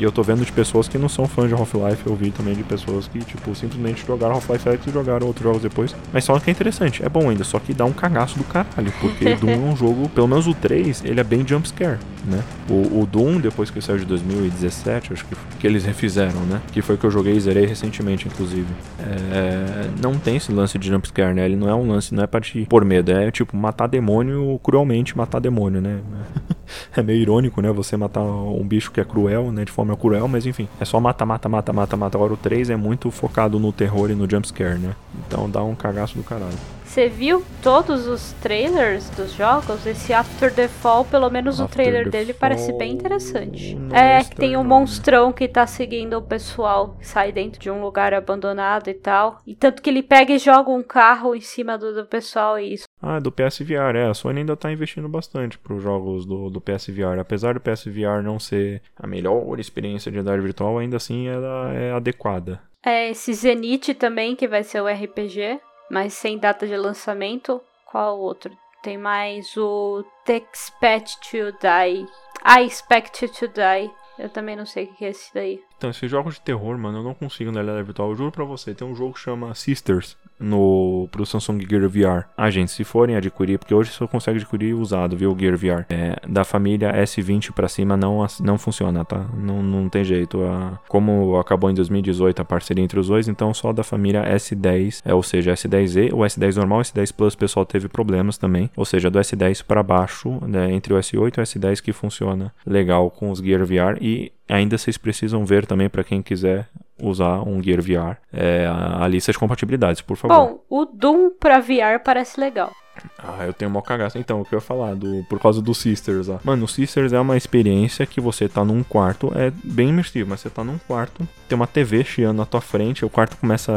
E eu tô vendo de pessoas que não são fãs de Half-Life, eu vi também de pessoas que, tipo, simplesmente jogaram Half-Life X e jogaram outros jogos depois. Mas só que é interessante, é bom ainda, só que dá um cagaço do caralho, porque Doom é um jogo, pelo menos o 3, ele é bem jumpscare, né? O, o Doom, depois que saiu de 2017, acho que, que eles refizeram, né? Que foi que eu joguei e zerei recentemente, inclusive. É, não tem esse lance de jumpscare, né? Ele não é um lance, não é pra te pôr medo, é tipo matar demônio cruelmente, matar demônio, né? é meio irônico, né? Você matar um bicho que é cruel, né? De forma cruel, mas enfim. É só mata, mata, mata, mata, mata. Agora o 3 é muito focado no terror e no jumpscare, né? Então dá um cagaço do caralho. Você viu todos os trailers dos jogos? Esse After the Fall, pelo menos After o trailer dele Fall... parece bem interessante. É, que tem um monstrão que tá seguindo o pessoal, sai dentro de um lugar abandonado e tal. E tanto que ele pega e joga um carro em cima do, do pessoal e isso. Ah, do PSVR, é. A Sony ainda tá investindo bastante pros jogos do, do PSVR. Apesar do PSVR não ser a melhor experiência de realidade virtual, ainda assim ela é adequada. É, esse Zenith também, que vai ser o RPG mas sem data de lançamento. Qual outro? Tem mais o The Expect to Die. I Expect to Die. Eu também não sei o que é esse daí. Então, esses jogos de terror, mano, eu não consigo na realidade virtual. Eu juro pra você, tem um jogo que chama Sisters no pro Samsung Gear VR. Ah, gente, se forem adquirir, porque hoje você consegue adquirir usado, viu, o Gear VR. É, da família S20 pra cima não, não funciona, tá? Não, não tem jeito. A, como acabou em 2018 a parceria entre os dois, então só da família S10, é, ou seja, S10e, o S10 normal, o S10 Plus, o pessoal teve problemas também. Ou seja, do S10 para baixo, né, entre o S8 e o S10 que funciona legal com os Gear VR e ainda vocês precisam ver também para quem quiser usar um Gear VR é, a, a lista de compatibilidades, por favor. Bom, o Doom para VR parece legal. Ah, eu tenho mó cagaço. Então, o que eu ia falar, do, por causa do Sisters lá. Mano, o Sisters é uma experiência que você tá num quarto, é bem imersivo, mas você tá num quarto, tem uma TV chiando na tua frente, o quarto começa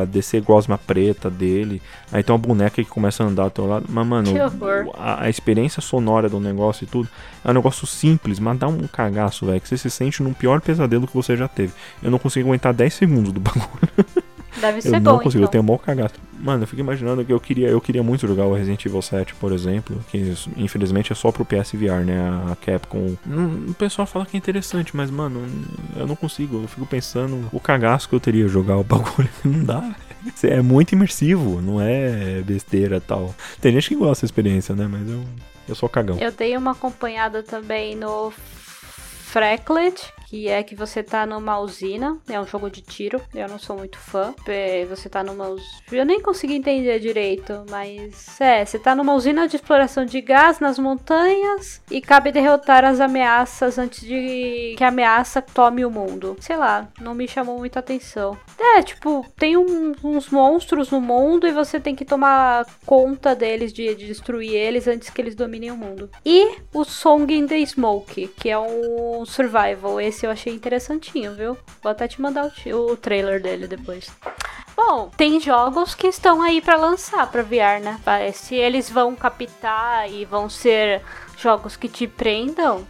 a descer gosma preta dele, aí tem uma boneca que começa a andar ao teu lado. Mas, mano, a, a, experiência sonora do negócio e tudo é um negócio simples, mas dá um cagaço, velho, que você se sente num pior pesadelo que você já teve. Eu não consigo aguentar 10 segundos do bagulho. Deve ser eu não consigo, então. eu tenho mó cagaço. Mano, eu fico imaginando que eu queria, eu queria muito jogar o Resident Evil 7, por exemplo, que infelizmente é só pro PSVR, né? A Capcom. o pessoal fala que é interessante, mas mano, eu não consigo. Eu fico pensando o cagaço que eu teria jogar o bagulho. Não dá. É muito imersivo, não é besteira tal. Tem gente que gosta da experiência, né? Mas eu, eu sou cagão. Eu dei uma acompanhada também no Frecklet, que é que você tá numa usina, é um jogo de tiro, eu não sou muito fã. Você tá numa usina. Eu nem consegui entender direito, mas é, você tá numa usina de exploração de gás nas montanhas e cabe derrotar as ameaças antes de que a ameaça tome o mundo. Sei lá, não me chamou muita atenção. É, tipo, tem um, uns monstros no mundo e você tem que tomar conta deles, de, de destruir eles antes que eles dominem o mundo. E o Song in the Smoke, que é um survival. Esse esse eu achei interessantinho, viu? Vou até te mandar o, o trailer dele depois. Bom, tem jogos que estão aí para lançar para VR, né? Se eles vão captar e vão ser jogos que te prendam,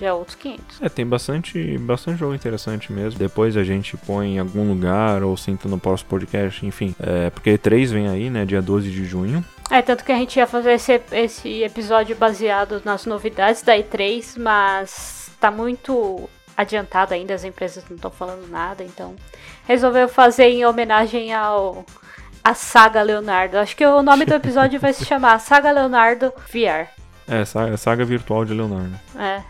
já é outros 500. É, tem bastante, bastante jogo interessante mesmo. Depois a gente põe em algum lugar ou senta no próximo podcast, enfim. É, porque E3 vem aí, né? Dia 12 de junho. É, tanto que a gente ia fazer esse, esse episódio baseado nas novidades da E3, mas tá muito adiantado ainda, as empresas não estão falando nada, então resolveu fazer em homenagem ao a saga Leonardo. Acho que o nome do episódio vai se chamar Saga Leonardo VR. É, saga, saga virtual de Leonardo. É.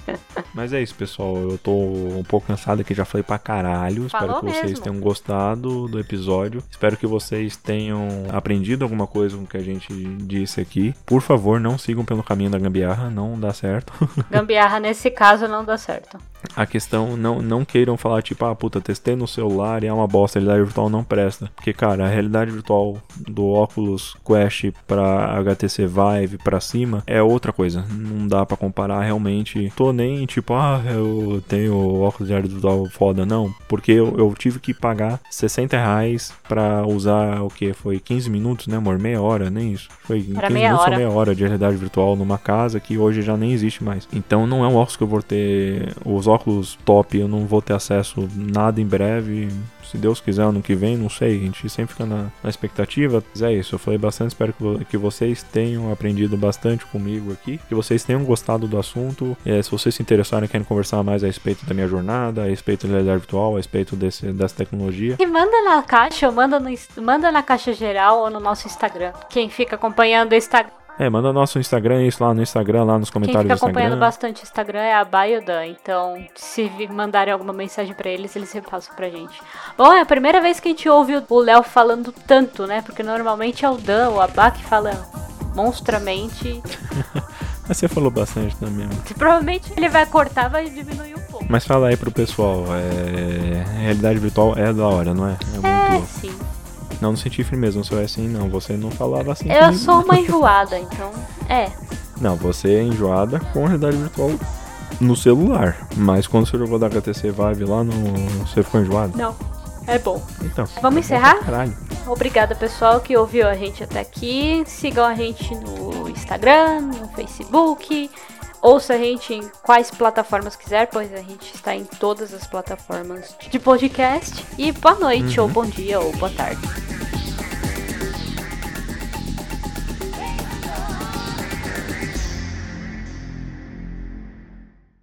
Mas é isso, pessoal. Eu tô um pouco cansado aqui, já falei pra caralho. Falou Espero que mesmo. vocês tenham gostado do episódio. Espero que vocês tenham aprendido alguma coisa com o que a gente disse aqui. Por favor, não sigam pelo caminho da gambiarra, não dá certo. Gambiarra nesse caso não dá certo. A questão, não, não queiram falar tipo, ah, puta, testei no celular e é uma bosta, a realidade virtual não presta. Porque, cara, a realidade virtual do Oculus Quest pra HTC Vive pra cima é outra coisa. Não dá para comparar realmente. Tô nem tipo, ah, eu tenho óculos de realidade virtual foda, não. Porque eu, eu tive que pagar 60 reais pra usar o que? Foi 15 minutos, né, amor? Meia hora, nem isso. Foi 15 meia minutos hora. ou meia hora de realidade virtual numa casa que hoje já nem existe mais. Então não é um óculos que eu vou ter. Os óculos top, eu não vou ter acesso nada em breve se Deus quiser, ano que vem, não sei, a gente sempre fica na, na expectativa. Mas é isso, eu falei bastante, espero que, que vocês tenham aprendido bastante comigo aqui, que vocês tenham gostado do assunto. É, se vocês se interessarem querem conversar mais a respeito da minha jornada, a respeito da realidade virtual, a respeito desse, dessa tecnologia. E manda na caixa, ou manda, no, manda na caixa geral ou no nosso Instagram. Quem fica acompanhando o Instagram é, manda nosso Instagram, isso lá no Instagram, lá nos comentários Quem fica acompanhando bastante o Instagram é a Baiodan, então se mandarem alguma mensagem para eles, eles repassam pra gente. Bom, é a primeira vez que a gente ouve o Léo falando tanto, né? Porque normalmente é o Dan ou a Bá que fala monstramente. Mas você falou bastante também. Provavelmente ele vai cortar, vai diminuir um pouco. Mas fala aí pro pessoal, é... realidade virtual é da hora, não é? É, é sim. Não, não senti firmeza, não sou assim, não. Você não falava assim. Eu sou uma enjoada, então. É. Não, você é enjoada com realidade virtual no celular. Mas quando você jogou da HTC Vive lá, no... você ficou enjoado? Não. É bom. Então. Vamos é encerrar? Caralho. Obrigada, pessoal, que ouviu a gente até aqui. Sigam a gente no Instagram, no Facebook. Ouça a gente em quais plataformas quiser, pois a gente está em todas as plataformas de podcast. E boa noite, uhum. ou bom dia, ou boa tarde.